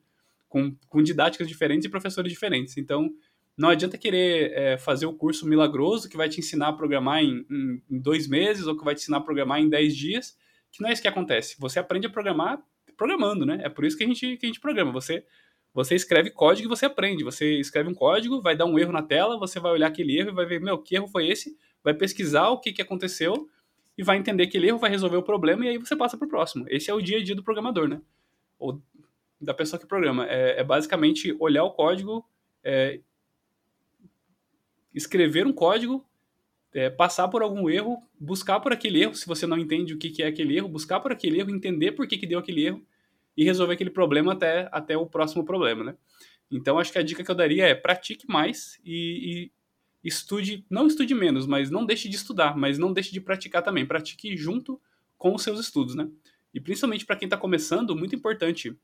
Com, com didáticas diferentes e professores diferentes. Então, não adianta querer é, fazer o curso milagroso que vai te ensinar a programar em, em, em, dois meses ou que vai te ensinar a programar em dez dias, que não é isso que acontece. Você aprende a programar programando, né? É por isso que a gente, que a gente programa. Você, você escreve código e você aprende. Você escreve um código, vai dar um erro na tela, você vai olhar aquele erro e vai ver, meu, que erro foi esse? Vai pesquisar o que, que aconteceu e vai entender aquele erro, vai resolver o problema e aí você passa para o próximo. Esse é o dia a dia do programador, né? Ou da pessoa que programa. É, é basicamente olhar o código, é, escrever um código, é, passar por algum erro, buscar por aquele erro, se você não entende o que, que é aquele erro, buscar por aquele erro, entender por que, que deu aquele erro e resolver aquele problema até, até o próximo problema, né? Então, acho que a dica que eu daria é pratique mais e, e estude, não estude menos, mas não deixe de estudar, mas não deixe de praticar também. Pratique junto com os seus estudos, né? E principalmente para quem está começando, muito importante,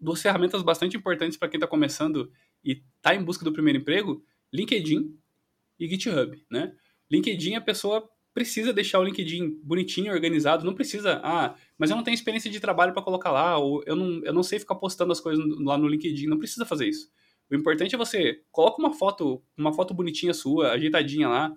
duas ferramentas bastante importantes para quem está começando e está em busca do primeiro emprego, LinkedIn e GitHub, né? LinkedIn, a pessoa precisa deixar o LinkedIn bonitinho, organizado, não precisa, ah, mas eu não tenho experiência de trabalho para colocar lá, ou eu não, eu não sei ficar postando as coisas lá no LinkedIn, não precisa fazer isso. O importante é você coloca uma foto, uma foto bonitinha sua, ajeitadinha lá,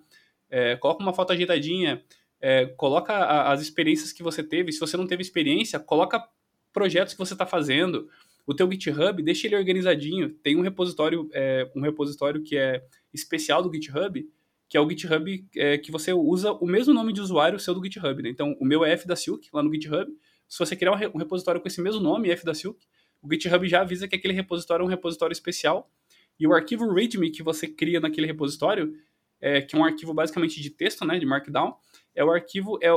é, coloca uma foto ajeitadinha, é, coloca a, as experiências que você teve. Se você não teve experiência, coloca projetos que você está fazendo. O teu GitHub, deixa ele organizadinho. Tem um repositório, é, um repositório que é especial do GitHub, que é o GitHub é, que você usa o mesmo nome de usuário seu do GitHub. Né? Então, o meu é F da Silk, lá no GitHub. Se você criar um repositório com esse mesmo nome, F da Silk, o GitHub já avisa que aquele repositório é um repositório especial e o arquivo README que você cria naquele repositório, é, que é um arquivo basicamente de texto, né, de Markdown, é o arquivo é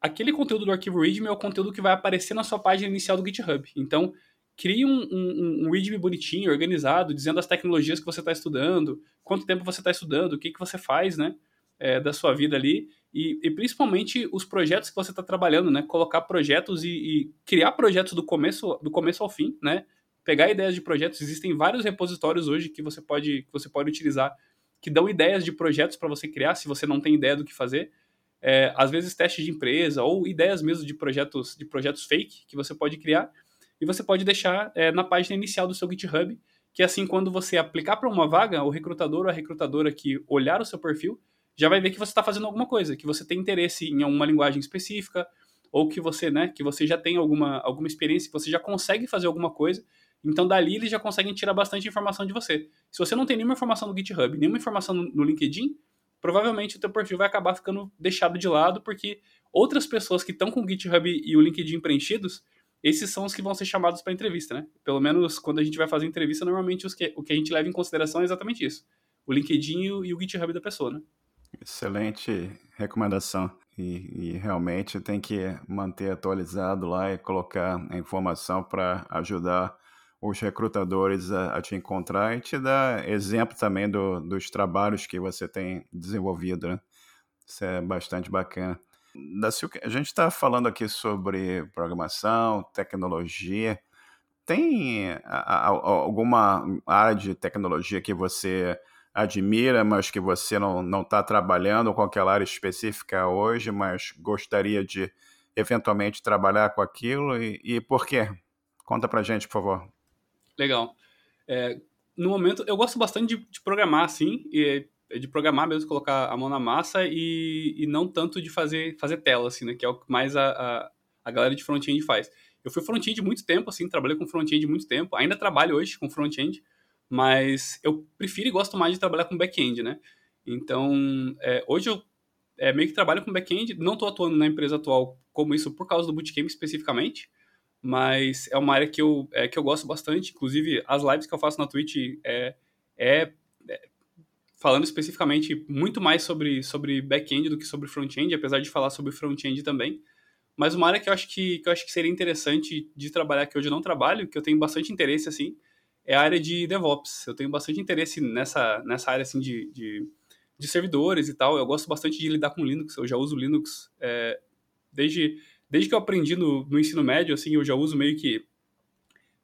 aquele conteúdo do arquivo README é o conteúdo que vai aparecer na sua página inicial do GitHub. Então, crie um, um, um README bonitinho, organizado, dizendo as tecnologias que você está estudando, quanto tempo você está estudando, o que, que você faz, né, é, da sua vida ali e, e, principalmente os projetos que você está trabalhando, né? Colocar projetos e, e, criar projetos do começo, do começo ao fim, né? Pegar ideias de projetos. Existem vários repositórios hoje que você pode, que você pode utilizar que dão ideias de projetos para você criar, se você não tem ideia do que fazer. É, às vezes testes de empresa ou ideias mesmo de projetos, de projetos fake que você pode criar e você pode deixar é, na página inicial do seu GitHub, que assim quando você aplicar para uma vaga, o recrutador ou a recrutadora que olhar o seu perfil já vai ver que você está fazendo alguma coisa, que você tem interesse em alguma linguagem específica, ou que você, né, que você já tem alguma, alguma experiência, que você já consegue fazer alguma coisa. Então, dali eles já conseguem tirar bastante informação de você. Se você não tem nenhuma informação no GitHub, nenhuma informação no LinkedIn, provavelmente o teu perfil vai acabar ficando deixado de lado, porque outras pessoas que estão com o GitHub e o LinkedIn preenchidos, esses são os que vão ser chamados para entrevista, né? Pelo menos quando a gente vai fazer entrevista, normalmente que, o que a gente leva em consideração é exatamente isso. O LinkedIn e o, e o GitHub da pessoa, né? Excelente recomendação. E, e, realmente tem que manter atualizado lá e colocar a informação para ajudar os recrutadores a, a, te encontrar e te dar exemplo também do, dos trabalhos que você tem desenvolvido. Né? Isso é bastante bacana. A gente está falando aqui sobre programação, tecnologia. Tem alguma área de tecnologia que você admira, mas que você não está trabalhando com aquela área específica hoje, mas gostaria de eventualmente trabalhar com aquilo e, e por quê? Conta pra gente, por favor. Legal. É, no momento, eu gosto bastante de, de programar, assim, e, de programar mesmo, colocar a mão na massa e, e não tanto de fazer, fazer tela, assim, né, que é o que mais a, a, a galera de front-end faz. Eu fui front-end muito tempo, assim, trabalhei com front-end muito tempo, ainda trabalho hoje com front-end, mas eu prefiro e gosto mais de trabalhar com back-end, né? Então, é, hoje eu é, meio que trabalho com back-end, não estou atuando na empresa atual como isso por causa do Bootcamp especificamente, mas é uma área que eu, é, que eu gosto bastante, inclusive as lives que eu faço na Twitch é, é, é falando especificamente muito mais sobre, sobre back-end do que sobre front-end, apesar de falar sobre front-end também, Mas uma área que eu acho que, que eu acho que seria interessante de trabalhar, que hoje eu não trabalho, que eu tenho bastante interesse, assim, é a área de DevOps. Eu tenho bastante interesse nessa, nessa área, assim, de, de, de servidores e tal. Eu gosto bastante de lidar com Linux, eu já uso Linux é, desde, desde que eu aprendi no, no ensino médio, assim, eu já uso meio que,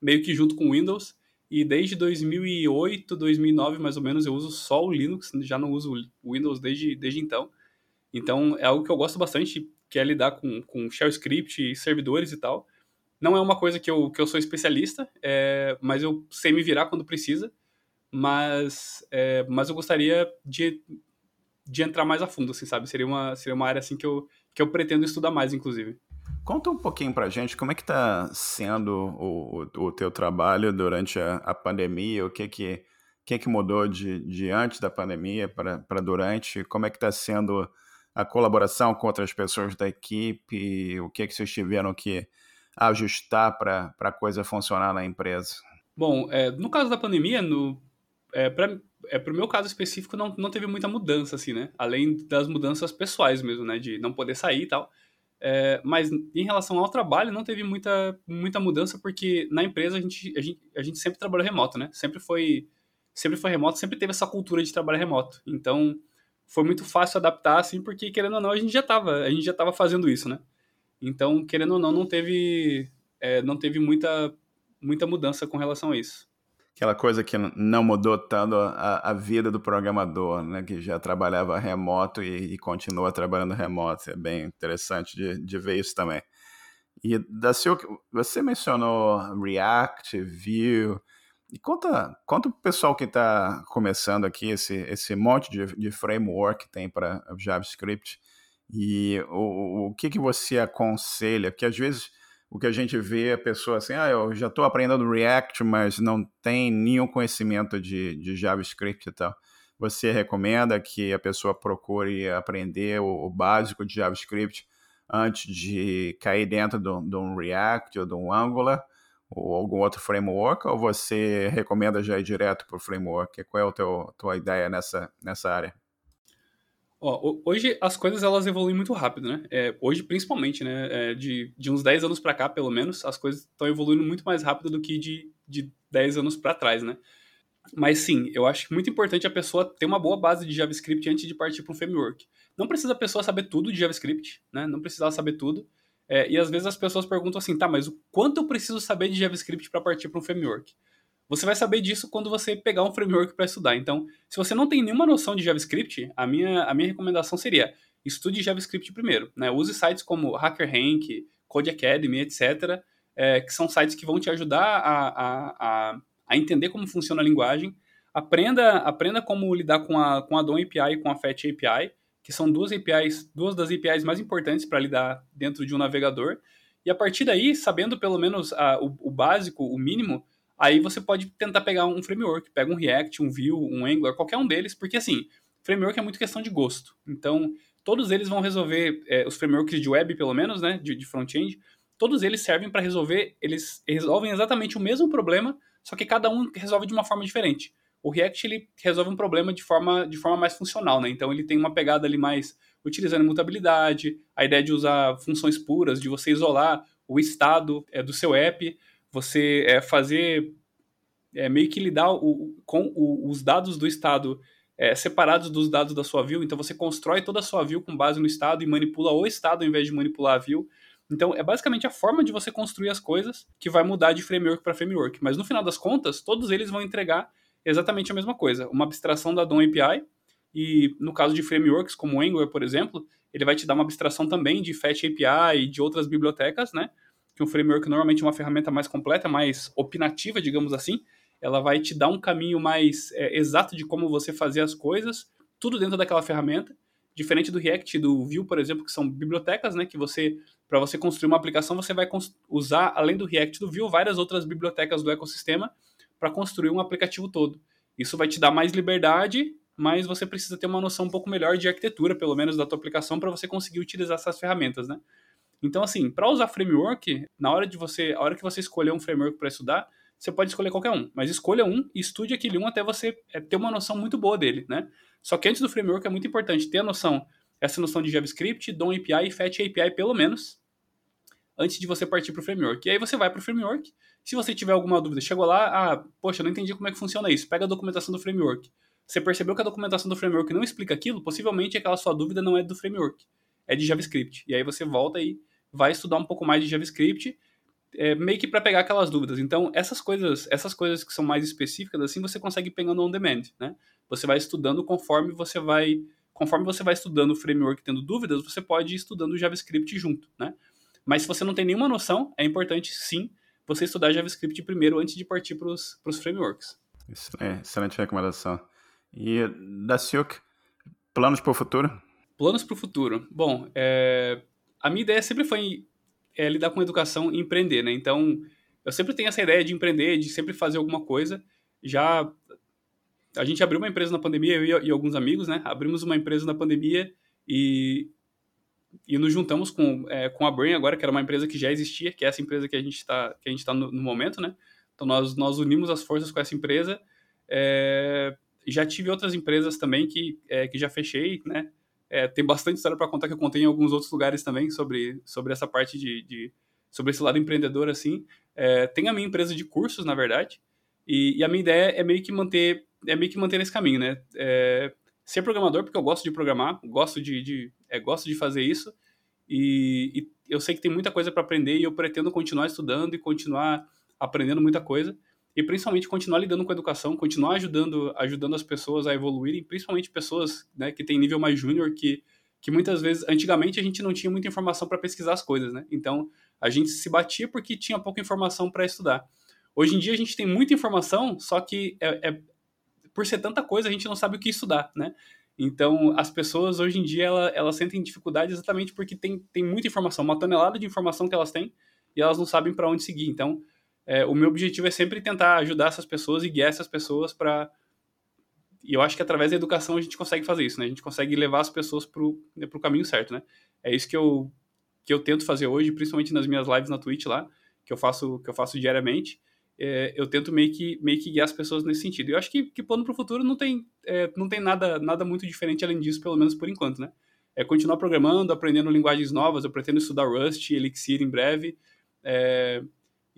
meio que junto com Windows. E desde 2008, 2009, mais ou menos, eu uso só o Linux, já não uso o Windows desde, desde então. Então, é algo que eu gosto bastante, que é lidar com, com shell script servidores e tal. Não é uma coisa que eu, que eu sou especialista, é, mas eu sei me virar quando precisa. Mas, é, mas eu gostaria de, de entrar mais a fundo, assim, sabe? Seria uma, seria uma área assim que eu, que eu pretendo estudar mais, inclusive. Conta um pouquinho pra gente como é que tá sendo o, o, o teu trabalho durante a, a pandemia, o que que, que, que mudou de, de antes da pandemia para durante, como é que está sendo a colaboração com outras pessoas da equipe, o que que vocês tiveram que ajustar para a coisa funcionar na empresa? Bom, é, no caso da pandemia, no, é, para é, o meu caso específico, não, não teve muita mudança, assim, né? Além das mudanças pessoais mesmo, né? De não poder sair e tal. É, mas em relação ao trabalho, não teve muita, muita mudança, porque na empresa a gente, a, gente, a gente sempre trabalhou remoto, né? Sempre foi, sempre foi remoto, sempre teve essa cultura de trabalho remoto. Então, foi muito fácil adaptar, assim, porque querendo ou não, a gente já estava a gente já tava fazendo isso, né? Então, querendo ou não, não teve, é, não teve muita, muita mudança com relação a isso. Aquela coisa que não mudou tanto a, a vida do programador, né? Que já trabalhava remoto e, e continua trabalhando remoto. É bem interessante de, de ver isso também. E da seu, você mencionou React, Vue. E conta, conta o pessoal que está começando aqui esse, esse monte de, de framework que tem para JavaScript. E o, o que, que você aconselha? Porque às vezes o que a gente vê é a pessoa assim, ah, eu já estou aprendendo React, mas não tem nenhum conhecimento de, de JavaScript e tal. Você recomenda que a pessoa procure aprender o, o básico de JavaScript antes de cair dentro de um React ou de um Angular ou algum outro framework, ou você recomenda já ir direto para o framework? Qual é a tua, tua ideia nessa, nessa área? Ó, hoje as coisas elas evoluem muito rápido, né? É, hoje, principalmente, né? É, de, de uns 10 anos para cá, pelo menos, as coisas estão evoluindo muito mais rápido do que de, de 10 anos para trás, né? Mas sim, eu acho muito importante a pessoa ter uma boa base de JavaScript antes de partir para um framework. Não precisa a pessoa saber tudo de JavaScript, né? Não precisa saber tudo. É, e às vezes as pessoas perguntam assim, tá, mas o quanto eu preciso saber de JavaScript para partir para um framework? Você vai saber disso quando você pegar um framework para estudar. Então, se você não tem nenhuma noção de JavaScript, a minha, a minha recomendação seria estude JavaScript primeiro. Né? Use sites como HackerRank, Code Academy, etc., é, que são sites que vão te ajudar a, a, a, a, entender como funciona a linguagem. Aprenda, aprenda como lidar com a, com a DOM API e com a Fetch API, que são duas APIs, duas das APIs mais importantes para lidar dentro de um navegador. E a partir daí, sabendo pelo menos a, o, o básico, o mínimo, Aí você pode tentar pegar um framework, pega um React, um Vue, um Angular, qualquer um deles, porque assim, framework é muito questão de gosto. Então, todos eles vão resolver, é, os frameworks de web, pelo menos, né, de, de front-end, todos eles servem para resolver, eles resolvem exatamente o mesmo problema, só que cada um resolve de uma forma diferente. O React ele resolve um problema de forma, de forma mais funcional, né? Então ele tem uma pegada ali mais utilizando mutabilidade, a ideia de usar funções puras, de você isolar o estado é, do seu app você é, fazer é, meio que lidar o, com o, os dados do estado é, separados dos dados da sua view. Então você constrói toda a sua view com base no estado e manipula o estado ao invés de manipular a view. Então é basicamente a forma de você construir as coisas que vai mudar de framework para framework. Mas no final das contas, todos eles vão entregar exatamente a mesma coisa, uma abstração da DOM API. E no caso de frameworks como o Angular, por exemplo, ele vai te dar uma abstração também de Fetch API e de outras bibliotecas, né? Que um framework normalmente é uma ferramenta mais completa, mais opinativa, digamos assim. Ela vai te dar um caminho mais é, exato de como você fazer as coisas, tudo dentro daquela ferramenta. Diferente do React e do Vue, por exemplo, que são bibliotecas, né? Que você, para você construir uma aplicação, você vai usar, além do React e do Vue, várias outras bibliotecas do ecossistema para construir um aplicativo todo. Isso vai te dar mais liberdade, mas você precisa ter uma noção um pouco melhor de arquitetura, pelo menos da tua aplicação, para você conseguir utilizar essas ferramentas, né? Então, assim, para usar framework, na hora de você, a hora que você escolher um framework para estudar, você pode escolher qualquer um, mas escolha um e estude aquele um até você é, ter uma noção muito boa dele, né? Só que antes do framework é muito importante ter a noção, essa noção de JavaScript, DOM API e Fetch API pelo menos, antes de você partir para o framework. E aí você vai para o framework. Se você tiver alguma dúvida, chegou lá, ah, poxa, não entendi como é que funciona isso. Pega a documentação do framework. Você percebeu que a documentação do framework não explica aquilo, possivelmente aquela sua dúvida não é do framework, é de JavaScript. E aí você volta e vai estudar um pouco mais de JavaScript, é, meio que para pegar aquelas dúvidas. Então, essas coisas, essas coisas que são mais específicas assim, você consegue pegando on demand, né? Você vai estudando conforme você vai conforme você vai estudando o framework tendo dúvidas, você pode ir estudando o JavaScript junto, né? Mas se você não tem nenhuma noção, é importante sim você estudar JavaScript primeiro antes de partir para os frameworks. É, excelente recomendação. E da Silk, planos para o futuro? Planos para o futuro. Bom, é, a minha ideia sempre foi é, lidar com educação e empreender, né? Então, eu sempre tenho essa ideia de empreender, de sempre fazer alguma coisa. Já a gente abriu uma empresa na pandemia, eu e, e alguns amigos, né? Abrimos uma empresa na pandemia e e nos juntamos com, é, com a Brain agora, que era uma empresa que já existia, que é essa empresa que a gente está está no, no, momento, né? Então nós nós unimos as forças com essa empresa. É, já tive outras empresas também que é, que já fechei, né? É, tem bastante história para contar que eu contei em alguns outros lugares também sobre sobre essa parte de, de sobre esse lado empreendedor assim. É, tem a minha empresa de cursos, na verdade, e, e, a minha ideia é meio que manter é meio que manter esse caminho, né? É, ser programador porque eu gosto de programar, gosto de, de é, gosto de fazer isso e, e, eu sei que tem muita coisa para aprender e eu pretendo continuar estudando e continuar aprendendo muita coisa e principalmente continuar lidando com a educação, continuar ajudando ajudando as pessoas a evoluírem, principalmente pessoas né, que têm nível mais júnior que que muitas vezes antigamente a gente não tinha muita informação para pesquisar as coisas, né? Então a gente se batia porque tinha pouca informação para estudar. Hoje em dia a gente tem muita informação, só que é, é, por ser tanta coisa, a gente não sabe o que estudar, né? Então, as pessoas hoje em dia, ela, elas sentem dificuldade exatamente porque tem, tem muita informação, uma tonelada de informação que elas têm e elas não sabem para onde seguir. Então, é, o meu objetivo é sempre tentar ajudar essas pessoas e guiar essas pessoas para. E eu acho que através da educação a gente consegue fazer isso, né? A gente consegue levar as pessoas para o né, caminho certo, né? É isso que eu, que eu tento fazer hoje, principalmente nas minhas lives na Twitch lá, que eu faço, que eu faço diariamente é, eu tento meio que, meio que guiar as pessoas nesse sentido. Eu acho que, que plano para o futuro não tem, é, não tem nada, nada muito diferente além disso, pelo menos por enquanto, né? É continuar programando, aprendendo linguagens novas. Eu pretendo estudar Rust, Elixir em breve. É,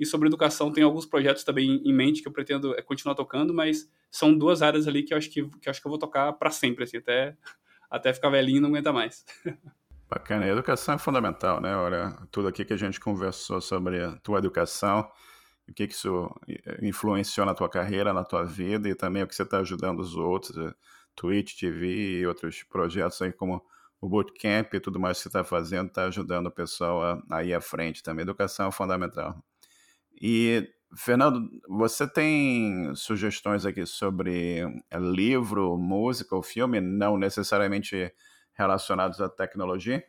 e sobre educação, tem alguns projetos também em mente que eu pretendo é, continuar tocando, mas são duas áreas ali que eu acho que, que, eu, acho que eu vou tocar para sempre, assim, até, até ficar velhinho e não aguentar mais. Bacana. Educação é fundamental, né? Olha, tudo aqui que a gente conversou sobre a tua educação o que, que isso influenciou na tua carreira, na tua vida e também o que você está ajudando os outros, eh, Twitch TV e outros projetos aí como o Bootcamp e tudo mais que você está fazendo, está ajudando o pessoal a, a, ir à frente também. Educação é fundamental. E, Fernando, você tem sugestões aqui sobre eh, livro, música ou filme, não necessariamente relacionados à tecnologia?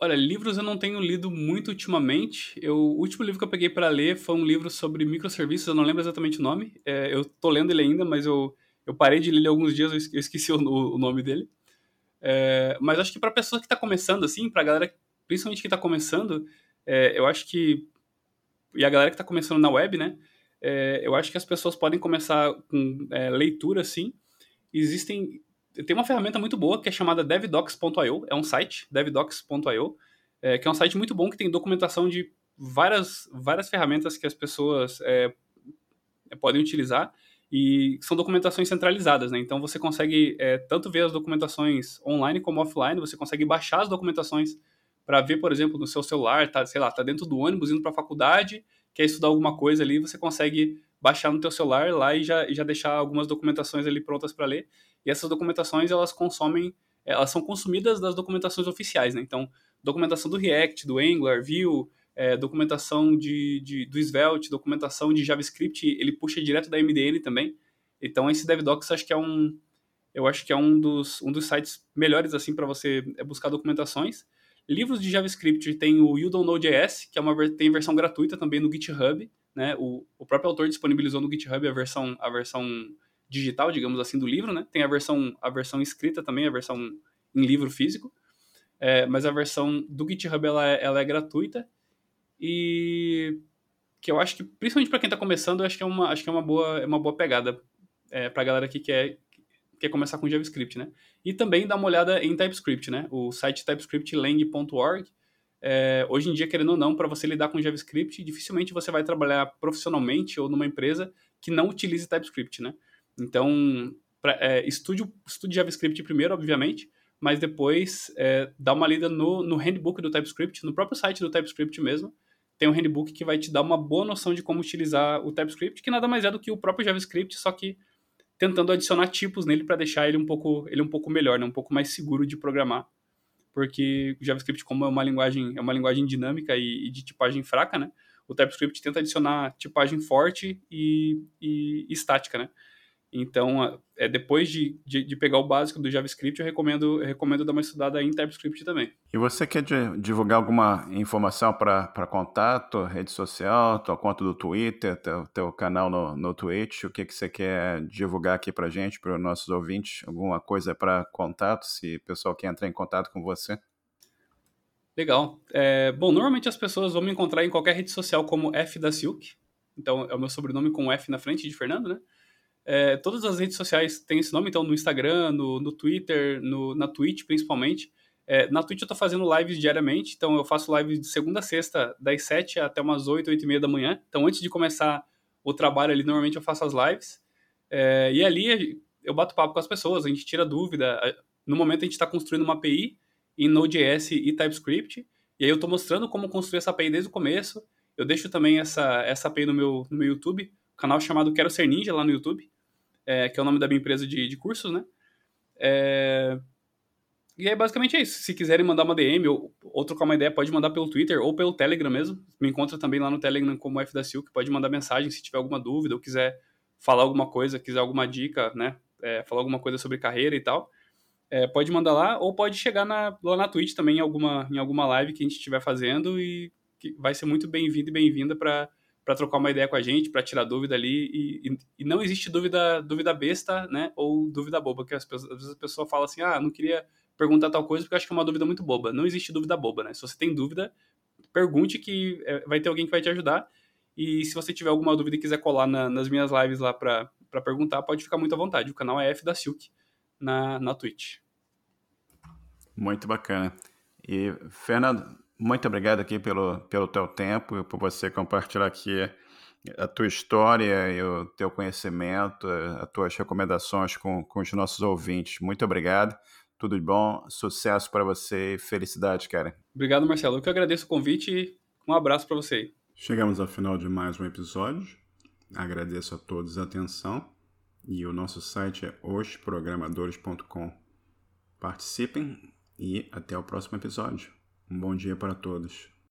Olha, livros eu não tenho lido muito ultimamente. Eu, o último livro que eu peguei para ler foi um livro sobre microserviços, eu não lembro exatamente o nome. É, eu tô lendo ele ainda, mas eu, eu parei de ler ele alguns dias, eu esqueci o, o nome dele. É, mas acho que para pessoa que está começando, assim, para galera, principalmente que está começando, é, eu acho que. E a galera que está começando na web, né? É, eu acho que as pessoas podem começar com é, leitura, assim. Existem tem uma ferramenta muito boa que é chamada devdocs.io, é um site, devdocs.io, é, que é um site muito bom que tem documentação de várias, várias ferramentas que as pessoas é, podem utilizar e são documentações centralizadas, né? Então você consegue é, tanto ver as documentações online como offline, você consegue baixar as documentações para ver, por exemplo, no seu celular, tá, sei lá, tá dentro do ônibus indo para a faculdade, quer estudar alguma coisa ali, você consegue baixar no teu celular lá e já, e já deixar algumas documentações ali prontas para ler. E essas documentações, elas consomem, elas são consumidas das documentações oficiais, né? Então, documentação do React, do Angular, Vue, é, documentação de, de, do Svelte, documentação de JavaScript, ele puxa direto da MDN também. Então, esse DevDocs acho que é um, eu acho que é um dos, um dos sites melhores assim para você buscar documentações. Livros de JavaScript tem o You Don't Know.js, que é uma tem versão gratuita também no GitHub, né? O, o próprio autor disponibilizou no GitHub a versão a versão digital, digamos assim, do livro, né? Tem a versão, a versão escrita também, a versão em livro físico. É, mas a versão do GitHub ela é, ela é gratuita e que eu acho que principalmente para quem está começando, eu acho que é uma acho que é uma boa é uma boa pegada é, para a galera que quer quer começar com JavaScript, né? E também dá uma olhada em TypeScript, né? O site typescriptlang.org é, hoje em dia, querendo ou não, para você lidar com JavaScript, dificilmente você vai trabalhar profissionalmente ou numa empresa que não utilize TypeScript, né? Então, pra, é, estude, estude JavaScript primeiro, obviamente, mas depois é, dá uma lida no, no handbook do TypeScript, no próprio site do TypeScript mesmo, tem um handbook que vai te dar uma boa noção de como utilizar o TypeScript, que nada mais é do que o próprio JavaScript, só que tentando adicionar tipos nele para deixar ele um pouco ele um pouco melhor, né? um pouco mais seguro de programar. Porque o JavaScript, como é uma linguagem, é uma linguagem dinâmica e, e de tipagem fraca, né? O TypeScript tenta adicionar tipagem forte e, e, e estática, né? Então, é, depois de, de, de, pegar o básico do JavaScript, eu recomendo, eu recomendo dar uma estudada em TypeScript também. E você quer divulgar alguma informação para contato, rede social, tua conta do Twitter, teu, teu canal no, no Twitch? O que, que você quer divulgar aqui para gente, para os nossos ouvintes? Alguma coisa para contato, se o pessoal quer entrar em contato com você? Legal. É, bom, normalmente as pessoas vão me encontrar em qualquer rede social como F da Silk. Então, é o meu sobrenome com F na frente de Fernando, né? É, todas as redes sociais têm esse nome, então no Instagram, no, no Twitter, no, na Twitch principalmente. É, na Twitch eu tô fazendo lives diariamente, então eu faço lives de segunda a sexta, das 7 até umas 8, 8 e meia da manhã. Então antes de começar o trabalho ali, normalmente eu faço as lives. É, e ali eu bato papo com as pessoas, a gente tira dúvida. No momento a gente está construindo uma API em Node.js e TypeScript, e aí eu estou mostrando como construir essa API desde o começo. Eu deixo também essa, essa API no meu, no meu YouTube, canal chamado Quero Ser Ninja lá no YouTube é, que é o nome da minha empresa de, de cursos, né? É... E aí, basicamente é isso. Se quiserem mandar uma DM ou, ou trocar uma ideia, pode mandar pelo Twitter ou pelo Telegram mesmo. Me encontra também lá no Telegram como F da Silk. Pode mandar mensagem se tiver alguma dúvida ou quiser falar alguma coisa, quiser alguma dica, né? É, falar alguma coisa sobre carreira e tal. É, pode mandar lá ou pode chegar na, lá na Twitch também em alguma, em alguma live que a gente estiver fazendo e que vai ser muito bem-vindo e bem-vinda para para trocar uma ideia com a gente, para tirar dúvida ali. E, e, e, não existe dúvida, dúvida besta, né? Ou dúvida boba, que às vezes a pessoa fala assim, ah, não queria perguntar tal coisa porque eu acho que é uma dúvida muito boba. Não existe dúvida boba, né? Se você tem dúvida, pergunte que é, vai ter alguém que vai te ajudar. E se você tiver alguma dúvida e quiser colar na, nas minhas lives lá para perguntar, pode ficar muito à vontade. O canal é F da Silk na, na Twitch. Muito bacana. E, Fernando, muito obrigado aqui pelo, pelo teu tempo e por você compartilhar aqui a tua história e o teu conhecimento, as tuas recomendações com, com os nossos ouvintes. Muito obrigado. Tudo de bom, sucesso para você e felicidade, cara. Obrigado, Marcelo. Eu que agradeço o convite e um abraço para você. Chegamos ao final de mais um episódio. Agradeço a todos a atenção e o nosso site é hosprogramadores.com. Participem e até o próximo episódio. Um bom dia para todos.